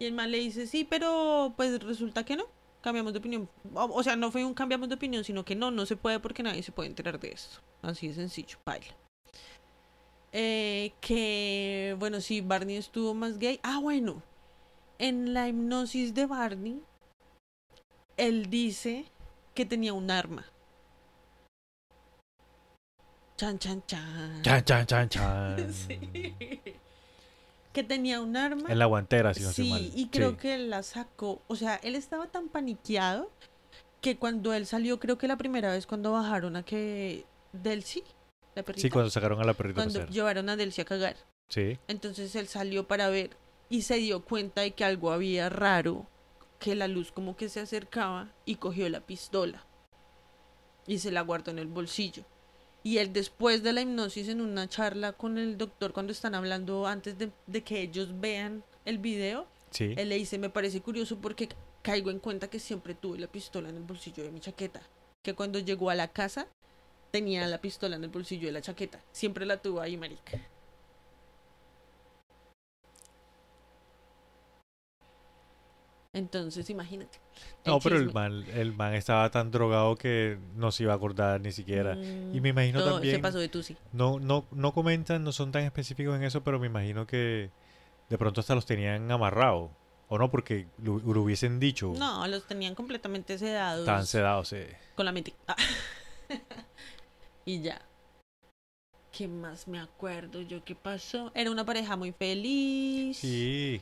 Y el man le dice, sí, pero pues resulta que no cambiamos de opinión. O, o sea, no fue un cambiamos de opinión, sino que no, no se puede porque nadie se puede enterar de esto. Así de sencillo, baila. Eh, que, bueno, sí, Barney estuvo más gay. Ah, bueno, en la hipnosis de Barney, él dice que tenía un arma. Chan, chan, chan. Chan, chan, chan, *laughs* chan. Sí. Que tenía un arma. En la guantera, si no Sí, mal. y creo Sí. que él la sacó. O sea, él estaba tan paniqueado que cuando él salió, creo que la primera vez cuando bajaron a que Delcy, la perrita, Sí, cuando sacaron a la perrita cuando llevaron a Delcy a cagar. Sí. Entonces él salió para ver y se dio cuenta de que algo había raro, que la luz como que se acercaba y cogió la pistola y se la guardó en el bolsillo. Y él después de la hipnosis en una charla con el doctor cuando están hablando antes de, de que ellos vean el video, Sí. él le dice, me parece curioso porque caigo en cuenta que siempre tuve la pistola en el bolsillo de mi chaqueta. Que cuando llegó a la casa tenía la pistola en el bolsillo de la chaqueta. Siempre la tuvo ahí, marica. Entonces, imagínate. el No, pero el man, el man estaba tan drogado que no se iba a acordar ni siquiera. Y Mm, me imagino todo también, Se pasó de Tusi. no, no, no comentan, no son tan específicos en eso, pero me imagino que de pronto hasta los tenían amarrados. O no, porque lo, lo hubiesen dicho. No, los tenían completamente sedados. Estaban sedados, sí. Con la mente. Ah. *laughs* y ya. ¿Qué más me acuerdo yo qué pasó? Era una pareja muy feliz. Sí,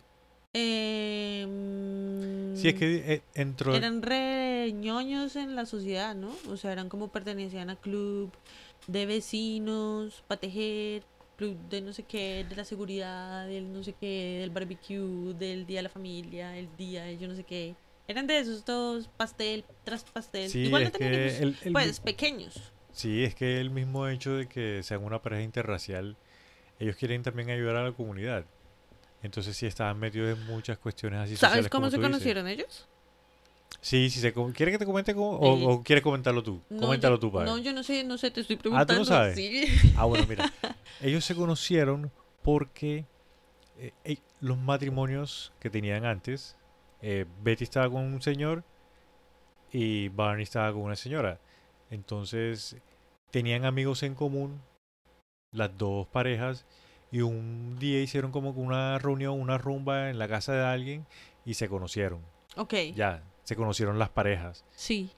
Em, sí, es que eh, entró... Eran re ñoños en la sociedad, ¿no? O sea, eran como pertenecían a club de vecinos, para tejer, club de no sé qué, de la seguridad, del no sé qué, del barbecue, del día de la familia, el día de yo no sé qué. Eran de esos todos, pastel tras pastel. Sí, Igual no tenían que hijos, el- el pues pequeños. Sí, es que el mismo hecho de que sean una pareja interracial, ellos quieren también ayudar a la comunidad. Entonces sí estaban metidos en muchas cuestiones así ¿Sabes cómo se dices. conocieron ellos? Sí, sí, se ¿quiere que te comente cómo? O, Eh, o quieres comentarlo tú? No, Coméntalo yo- tú, padre. No, yo no sé, no sé, te estoy Ah, ¿tú no preguntando. sabes? Sí. Ah, bueno, mira. *laughs* Ellos se conocieron porque eh, eh, los matrimonios que tenían antes, eh, Betty estaba con un señor y Barney estaba con una señora. Entonces, tenían amigos en común, las dos parejas, y un día hicieron como una reunión, una rumba en la casa de alguien y se conocieron. Ok, Ya, se conocieron las parejas. sí.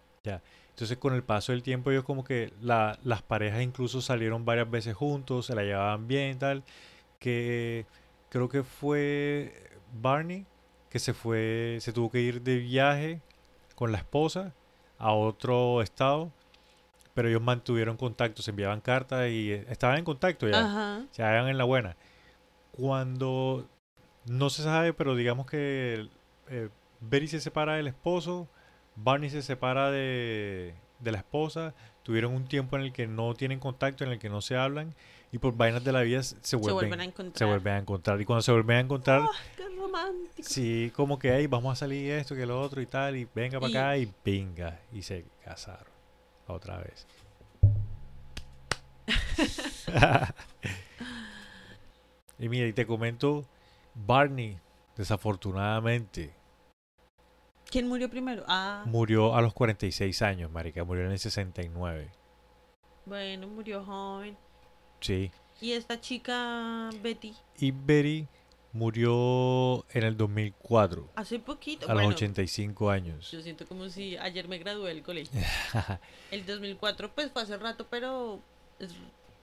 Entonces con el paso del tiempo ellos como que la- las parejas incluso salieron varias veces juntos, se la llevaban bien tal, que creo que fue Barney que se fue, se tuvo que ir de viaje con la esposa a otro estado, pero ellos mantuvieron contacto, se enviaban cartas y eh, estaban en contacto ya, Ajá. se hagan en la buena. Cuando no se sabe, pero digamos que eh, Betty se separa del esposo, Barney se separa de, de la esposa, tuvieron un tiempo en el que no tienen contacto, en el que no se hablan, y por vainas de la vida se Se vuelven, vuelven a encontrar. se vuelven a encontrar. Y cuando se vuelven a encontrar, Qué romántico. sí, como que, hey, vamos a salir esto, que lo otro y tal, y venga para acá, y venga, y se casaron otra vez. *laughs* y mira, y te comento, Barney, desafortunadamente, ¿Quién murió primero? Ah, murió a los 46 años, marica, murió en el 69. bueno, murió joven. Sí. Y esta chica, Betty, Y Betty murió en el 2004, hace poquito. a los bueno, 85 años. yo siento como si ayer me gradué del colegio. *laughs* El 2004, pues fue hace rato, pero es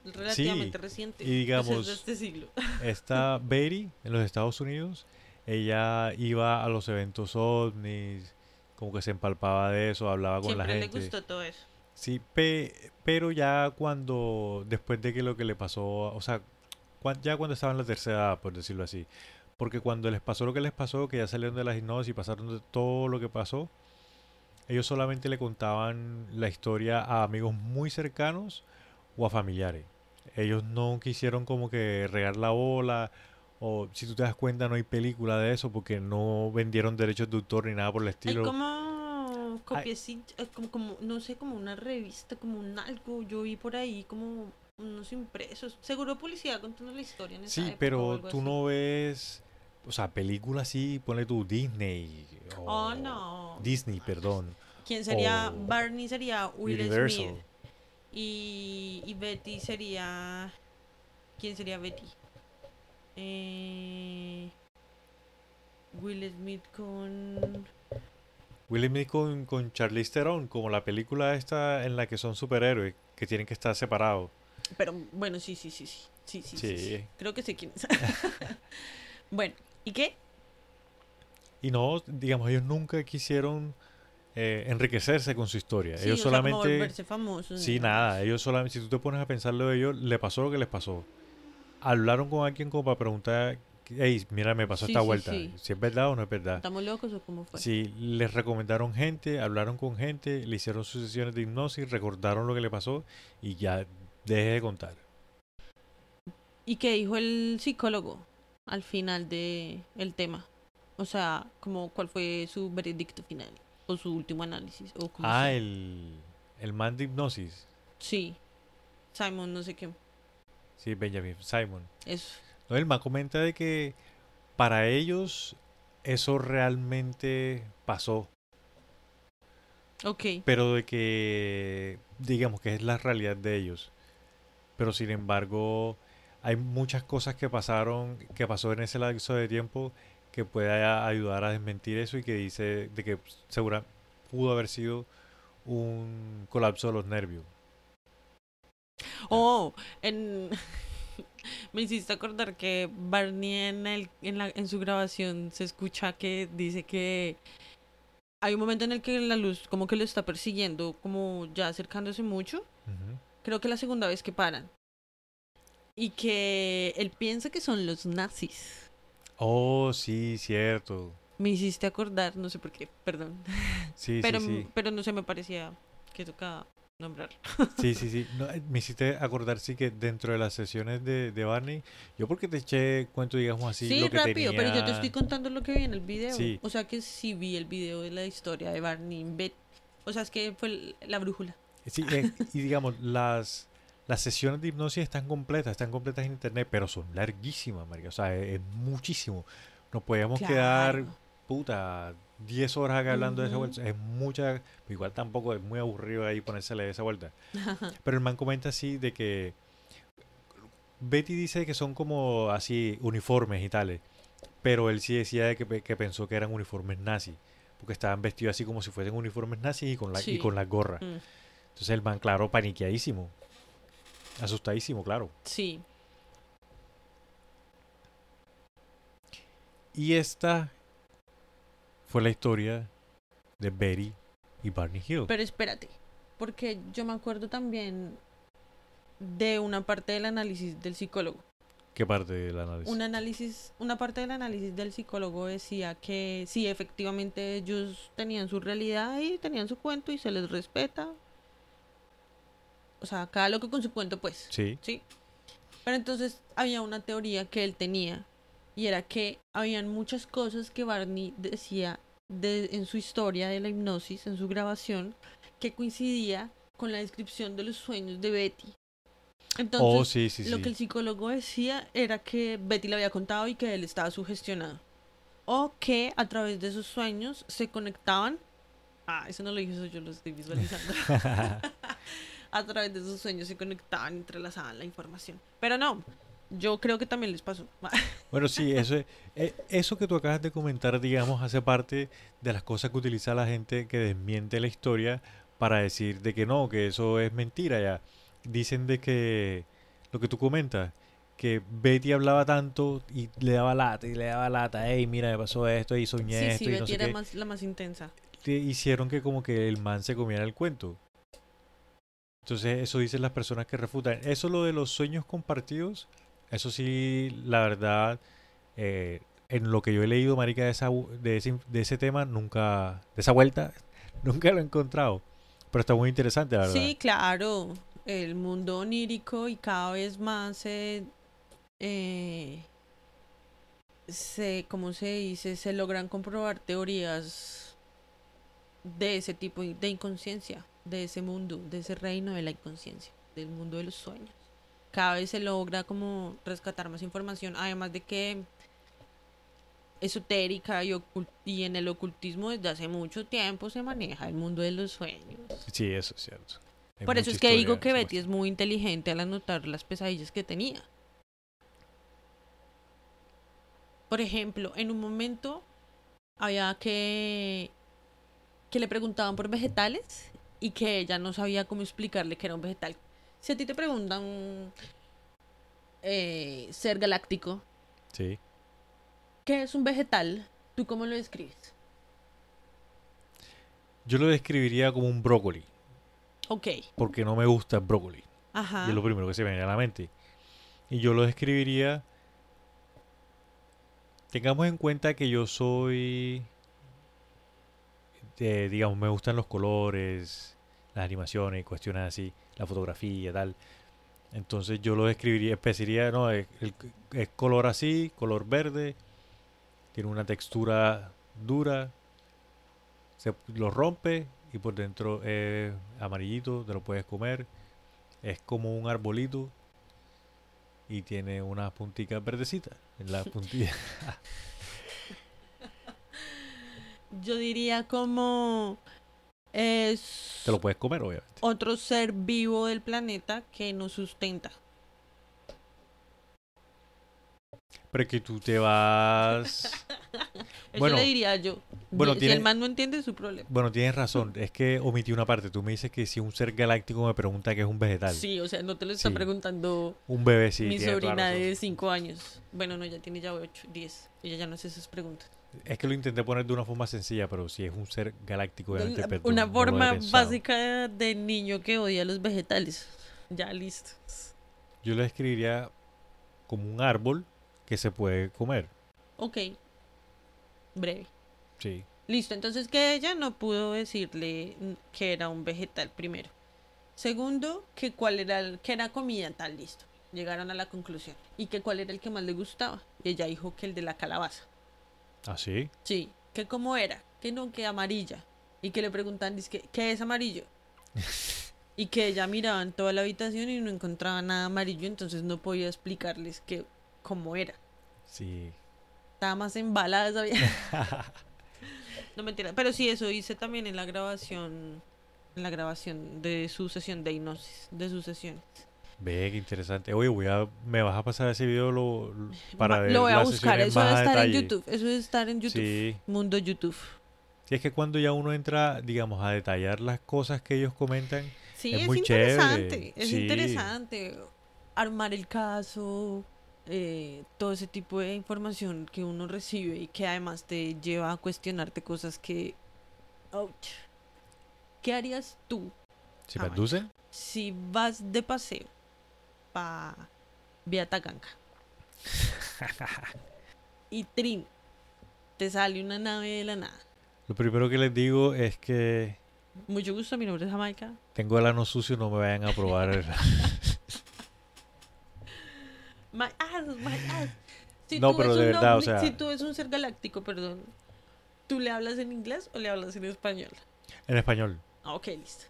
relativamente reciente. y Pues, es digamos- de este siglo. *laughs* Esta Betty en los Estados Unidos, ella iba a los eventos ovnis, como que se empalpaba de eso, hablaba con la Siempre le gente. gustó todo eso. Sí, pe- pero ya cuando, después de que lo que le pasó, o sea, ya cuando estaba en la tercera edad, por decirlo así, porque cuando les pasó lo que les pasó, que ya salieron de la hipnosis y pasaron de todo lo que pasó, ellos solamente le contaban la historia a amigos muy cercanos o a familiares. Ellos no quisieron como que regar la bola, o si tú te das cuenta no hay película de eso porque no vendieron derechos de autor ni nada por el Hay estilo. como copiecitas, eh, como, como, no sé, como una revista, como un algo. Yo vi por ahí como unos impresos. Seguro publicidad contando la historia en esa Sí, época pero tú así. no ves, o sea, películas así, ponle tú Disney. O Oh, no. Disney, perdón. ¿Quién sería? o Barney sería Will Universal. Smith. Y, y Betty sería. ¿Quién sería Betty? Eh, Will Smith con. Will Smith con, con Charlize Theron, como la película esta en la que son superhéroes, que tienen que estar separados. Pero bueno, sí, sí, sí, sí. Sí, sí, sí. Creo que sé quién es. *laughs* bueno, ¿y qué? Y no, digamos, ellos nunca quisieron eh, enriquecerse con su historia. Sí, ellos o sea, como solamente... volverse famosos. Sí, nada, ellos solamente, si tú te pones a pensarlo de ellos, le pasó lo que les pasó. Hablaron con alguien como para preguntar, hey, mira, me pasó Sí, esta sí, vuelta, sí. si es verdad o no es verdad. ¿Estamos locos o cómo fue? Sí, les recomendaron gente, hablaron con gente, le hicieron sus sesiones de hipnosis, recordaron lo que le pasó y ya deje de contar. ¿Y qué dijo el psicólogo al final de el tema? O sea, como cuál fue su veredicto final o su último análisis o cómo Ah, el, el man de hipnosis. Sí. Simon no sé qué. Sí, Benjamin Simon. Eso. No, el man comenta de que para ellos eso realmente pasó, Ok. pero de que, digamos que es la realidad de ellos. Pero sin embargo, hay muchas cosas que pasaron, que pasó en ese lapso de tiempo que puede a- ayudar a desmentir eso y que dice de que segura pudo haber sido un colapso de los nervios. Oh, en... *laughs* me hiciste acordar que Barney en, el, en, la, en su grabación se escucha que dice que hay un momento en el que la luz como que lo está persiguiendo, como ya acercándose mucho. Ujú. Creo que la segunda vez que paran. Y que él piensa que son los nazis. Oh, sí, cierto. Me hiciste acordar, no sé por qué, perdón. *laughs* Sí, pero, sí, sí. pero no sé, me parecía que tocaba nombrarlo. *laughs* Sí, sí, sí. No, eh, me hiciste acordar, sí, que dentro de las sesiones de, de Barney, yo porque te eché cuento, digamos así, Sí, lo que rápido, pero yo te estoy contando lo que vi en el video. Sí. O sea que sí vi el video de la historia de Barney. O sea, es que fue la brújula. Sí, eh, y digamos, las, las sesiones de hipnosis están completas, están completas en internet, pero son larguísimas, marica. O sea, es, es muchísimo. Nos podíamos quedar, puta, 10 horas acá hablando de esa vuelta. Es mucha, igual tampoco es muy aburrido ahí ponérsele esa vuelta. *laughs* Pero el man comenta así de que Betty dice que son como así uniformes y tales, pero él sí decía de que, que pensó que eran uniformes nazis, porque estaban vestidos así como si fuesen uniformes nazis y con la, y Sí. con las gorras. Mm, Entonces el man, claro, paniqueadísimo. Asustadísimo, claro. sí. Y esta fue la historia de Betty y Barney Hill. Pero espérate, porque yo me acuerdo también de una parte del análisis del psicólogo. ¿Qué parte del análisis? Un análisis, una parte del análisis del psicólogo decía que sí, efectivamente ellos tenían su realidad y tenían su cuento y se les respeta. O sea, cada loco con su cuento, pues. Sí. Sí. Pero entonces había una teoría que él tenía y era que habían muchas cosas que Barney decía de, en su historia de la hipnosis, en su grabación, que coincidía con la descripción de los sueños de Betty. Entonces, oh, sí, sí, lo sí. que el psicólogo decía era que Betty le había contado y que él estaba sugestionado. O que a través de sus sueños se conectaban. Ah, eso no lo dije, eso yo lo estoy visualizando. *laughs* *laughs* a través de sus sueños se conectaban, entrelazaban la información. Pero no, yo creo que también les pasó. *laughs* Bueno, sí, eso, es- eh, eso que tú acabas de comentar, digamos, hace parte de las cosas que utiliza la gente que desmiente la historia para decir de que no, que eso es mentira ya. Dicen de que lo que tú comentas, que Betty hablaba tanto y le daba lata y le daba lata, hey, mira, me pasó esto y soñé sí, esto sí, y no Betty sé era qué. más, la más intensa. te hicieron que como que el man se comiera el cuento. Entonces eso dicen las personas que refutan. Eso lo de los sueños compartidos, eso sí, la verdad, eh, en lo que yo he leído, marica, de, esa, de, ese, de ese tema, nunca, de esa vuelta, *laughs* nunca lo he encontrado. Pero está muy interesante, la verdad. Sí, claro. El mundo onírico y cada vez más se, eh, se, ¿cómo se dice? Se logran comprobar teorías de ese tipo de inconsciencia, de ese mundo, de ese reino de la inconsciencia, del mundo de los sueños. Cada vez se logra como rescatar más información, además de que esotérica y, y en el ocultismo desde hace mucho tiempo se maneja el mundo de los sueños. Sí, eso es cierto. Hay Por eso es que digo que Betty es muy inteligente al anotar las pesadillas que tenía. Por ejemplo, en un momento había que que le preguntaban por vegetales y que ella no sabía cómo explicarle que era un vegetal. Si a ti te preguntan eh, ser galáctico, Sí. ¿qué es un vegetal? ¿Tú cómo lo describes? Yo lo describiría como un brócoli, Ok, porque no me gusta el brócoli. ajá. Y es lo primero que se me viene a la mente. Y yo lo describiría. Tengamos en cuenta que yo soy. eh, digamos, me gustan los colores, las animaciones, cuestiones así, la fotografía, tal. Entonces yo lo describiría, especificaría, no, es, es color así, color verde, tiene una textura dura, se lo rompe y por dentro es amarillito, te lo puedes comer. Es como un arbolito y tiene unas punticas verdecitas en la puntilla. *laughs* Yo diría como es Te lo puedes comer, obviamente. otro ser vivo del planeta que nos sustenta. Pero es que tú te vas... *laughs* Eso Bueno, le diría yo. bueno, si tiene- el man no entiende su problema. Bueno, tienes razón. Es que omití una parte. Tú me dices que si un ser galáctico me pregunta que es un vegetal. Sí, o sea, no te lo está Sí. preguntando Un bebé, sí. mi tiene toda la sobrina razón. de 5 años. Bueno, no, ya tiene ya 8, 10. Ella ya no hace esas preguntas. Es que lo intenté poner de una forma sencilla, pero si es un ser galáctico, obviamente, La- Una forma básica de niño que odia los vegetales. Ya listo. Yo lo describiría como un árbol que se puede comer. Ok. Breve. Sí. Listo, entonces que ella no pudo decirle que era un vegetal primero. Segundo, que cuál era el, que era comida tal, listo. Llegaron a la conclusión. Y que cuál era el que más le gustaba. Y ella dijo que el de la calabaza. ¿Ah, sí? Sí, que cómo era, que no, que amarilla. Y que le preguntan, dice, ¿qué es amarillo? *laughs* y que ella miraba en toda la habitación y no encontraba nada amarillo, entonces no podía explicarles que cómo era. Sí. Estaba más embalada esa vieja. *laughs* no mentira, pero sí eso hice también en la grabación, en la grabación de su sesión de hipnosis, de sus sesiones. Ve, qué interesante. Oye, voy a, me vas a pasar ese video lo, lo- *laughs* para Ma- ver Lo voy a las buscar, eso debe estar en. YouTube, eso debe estar en YouTube. Sí. Mundo YouTube. Sí, es que cuando ya uno entra, digamos, a detallar las cosas que ellos comentan, Sí, Es es, muy interesante, chévere, es sí. interesante armar el caso, eh, todo ese tipo de información que uno recibe y que además te lleva a cuestionarte cosas que... ouch. ¿Qué harías tú ¿se Ah, si vas de paseo pa Viataganga y Trin te sale una nave de la nada? Lo primero que les digo es que Mucho gusto, mi nombre es Jamaica. tengo el ano sucio, no me vayan a probar. el- *laughs* My ass, my ass. Si No, tú pero de verdad, o ovni- sea- Si tú eres un ser galáctico, perdón, ¿tú le hablas en inglés o le hablas en español? en español. Ah, ok, listo.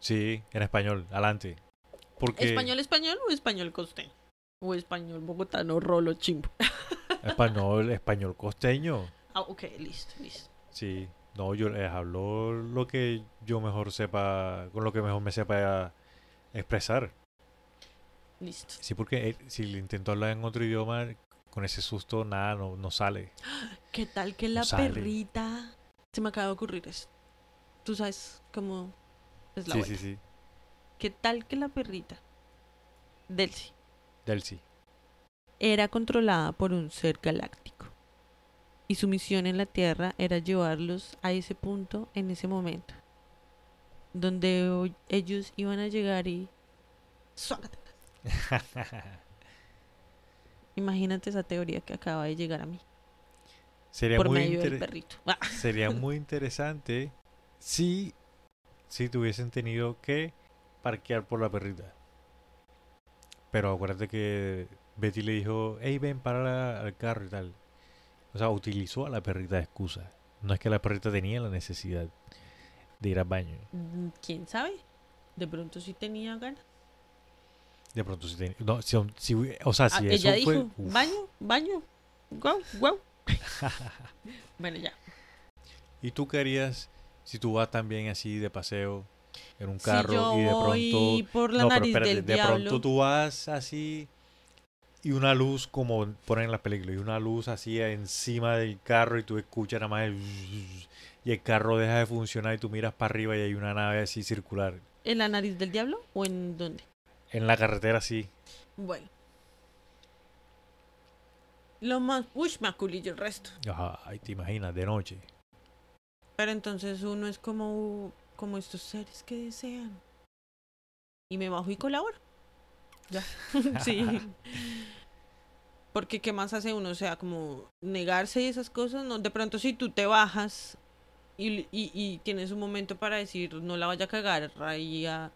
Sí, en español. Adelante. Porque ¿Español español o español costeño? O español bogotano rolo chimbo. *laughs* español, español costeño. Ah, ok, listo, listo. Sí. No, yo les hablo lo que yo mejor sepa, con lo que mejor me sepa expresar. Listo. Sí, porque eh, si le intento hablar en otro idioma, con ese susto nada, no, no sale. *gasps* ¿Qué tal que la perrita... Se me acaba de ocurrir esto. Tú sabes cómo es la Sí, vuelta. sí, sí. ¿Qué tal que la perrita, Delcy, Delcy. era controlada por un ser galáctico. Y su misión en la Tierra era llevarlos a ese punto en ese momento. Donde ellos iban a llegar y... *laughs* Imagínate esa teoría que acaba de llegar a mí. Sería por muy medio del perrito. Sería muy *laughs* interesante si si tuviesen tenido que parquear por la perrita. Pero acuérdate que Betty le dijo, hey, ven, para al carro y tal. O sea, utilizó a la perrita de excusa. No es que la perrita tenía la necesidad de ir al baño. mm, ¿Quién sabe? De pronto sí tenía ganas. De pronto si tenía... No, si, si hubi- o sea, Ah, si eso ella dijo, baño, baño. Guau, guau. *laughs* bueno, ya. ¿Y tú qué harías si tú vas también así de paseo en un Si carro yo y de voy pronto... por la no, pero espérate, del de diablo. pronto tú vas así y una luz como ponen en las películas, y una luz así encima del carro y tú escuchas nada más el... *laughs* y el carro deja de funcionar y tú miras para arriba y hay una nave así circular ¿En la nariz del diablo o en dónde? en la carretera así. Bueno. Lo más... Uy, me aculillo el resto. Ay, te imaginas, de noche. Pero entonces uno es como, como estos seres que desean. Y me bajo y colaboro. Ya. *laughs* sí. *laughs* Porque ¿qué más hace uno? O sea, como negarse y esas cosas. No, de pronto si tú te bajas y, y, y tienes un momento para decir no la vaya a cagar, ahí a...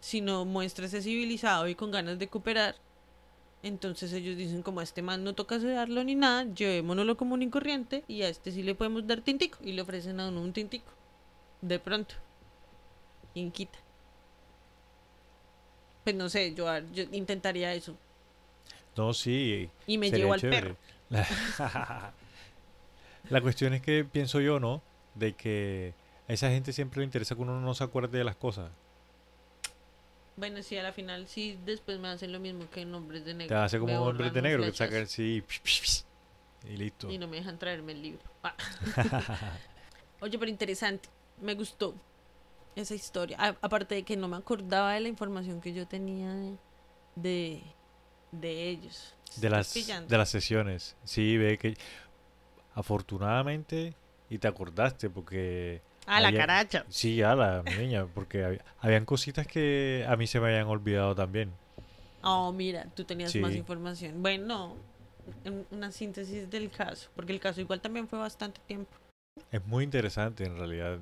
sino muéstrese civilizado y con ganas de cooperar. Entonces ellos dicen como a este man no toca sedarlo ni nada, llevémonoslo como un incorriente y a este sí le podemos dar tintico y le ofrecen a uno un tintico. De pronto. ¿Quién quita? Pues no sé, yo, yo intentaría eso. No, sí. Y me llevo al chévere. perro. La, *laughs* La cuestión es que pienso yo, ¿no? De que a esa gente siempre le interesa que uno no se acuerde de las cosas. Bueno, sí, a la final sí, después me hacen lo mismo que en Hombres de Negro. Te hace como hombres de negro que sacan sí y listo. Y no me dejan traerme el libro. *laughs* Ah. *laughs* Oye, pero interesante. Me gustó esa historia. A- aparte de que no me acordaba de la información que yo tenía de, de, de ellos. De ¿Estás las, pillando? de las sesiones. Sí, ve que afortunadamente y te acordaste porque Ah, la había- caracha. sí, a la niña, porque hab- habían cositas que a mí se me habían olvidado también. Oh, mira, tú tenías más información. Bueno, en- una síntesis del caso, porque el caso igual también fue bastante tiempo. Es muy interesante en realidad,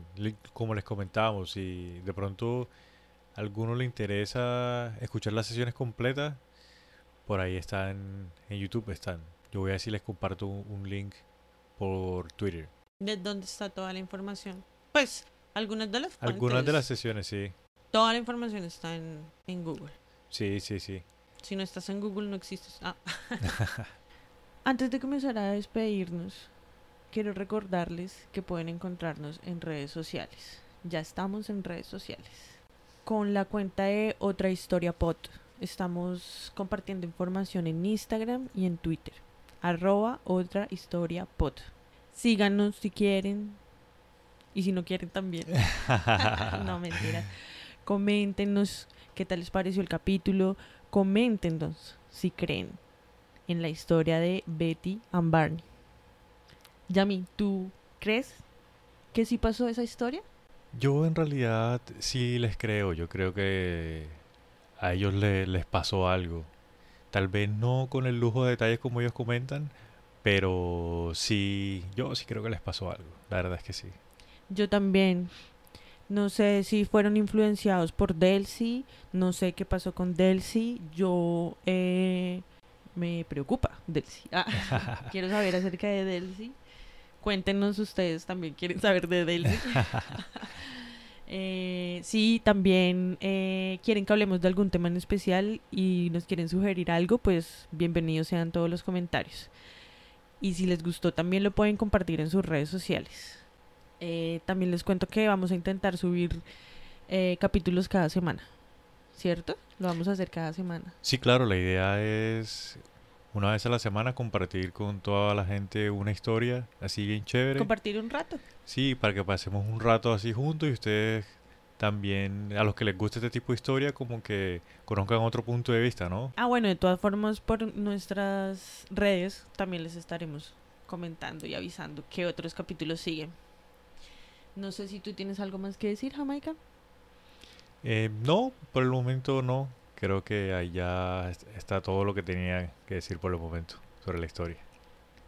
como les comentábamos, si de pronto a alguno le interesa escuchar las sesiones completas, por ahí están, en YouTube están. Yo voy a ver si les comparto un, un link por Twitter. ¿De dónde está toda la información? Pues, algunas de las Algunas de las sesiones, sí. Toda la información está en, en Google. Sí, sí, sí. Si no estás en Google, no existes. Ah. *laughs* Antes de comenzar a despedirnos, quiero recordarles que pueden encontrarnos en redes sociales. Ya estamos en redes sociales. Con la cuenta de Otra Historia Pod. Estamos compartiendo información en Instagram y en Twitter. Arroba Otra Historia Pod. Síganos si quieren. Y si no quieren también. *laughs* *laughs* no, mentira. Coméntenos qué tal les pareció el capítulo. Coméntenos si creen en la historia de Betty and Barney. Yami, ¿tú crees que sí pasó esa historia? Yo en realidad sí les creo, yo creo que a ellos le- les pasó algo. Tal vez no con el lujo de detalles como ellos comentan, pero sí, yo sí creo que les pasó algo. La verdad es que sí. Yo también. No sé si fueron influenciados por Delcy, no sé qué pasó con Delcy. Yo eh, me preocupa Delcy. Ah, *laughs* quiero saber acerca de Delcy. Cuéntenos ustedes también quieren saber de Delcy. *laughs* *laughs* Eh, sí, también eh, quieren que hablemos de algún tema en especial y nos quieren sugerir algo, pues bienvenidos sean todos los comentarios. Y si les gustó, también lo pueden compartir en sus redes sociales. Eh, también les cuento que vamos a intentar subir eh, capítulos cada semana, ¿cierto? Lo vamos a hacer cada semana. Sí, claro, la idea es una vez a la semana compartir con toda la gente una historia así bien chévere. Compartir un rato. Sí, para que pasemos un rato así juntos y ustedes también, a los que les guste este tipo de historia, como que conozcan otro punto de vista, ¿no? Ah, bueno, de todas formas, por nuestras redes también les estaremos comentando y avisando qué otros capítulos siguen. No sé si tú tienes algo más que decir, Jamaica. Eh, no, por el momento no. Creo que ahí ya est- está todo lo que tenía que decir por el momento sobre la historia.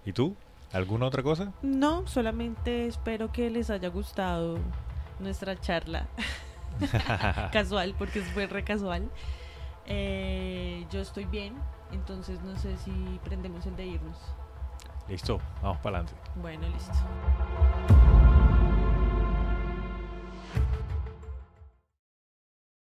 ¿Y tú? ¿Alguna otra cosa? No, solamente espero que les haya gustado nuestra charla *laughs* casual, porque fue re casual. Eh, yo estoy bien, entonces no sé si prendemos el de irnos. Listo, vamos para adelante. Bueno, listo.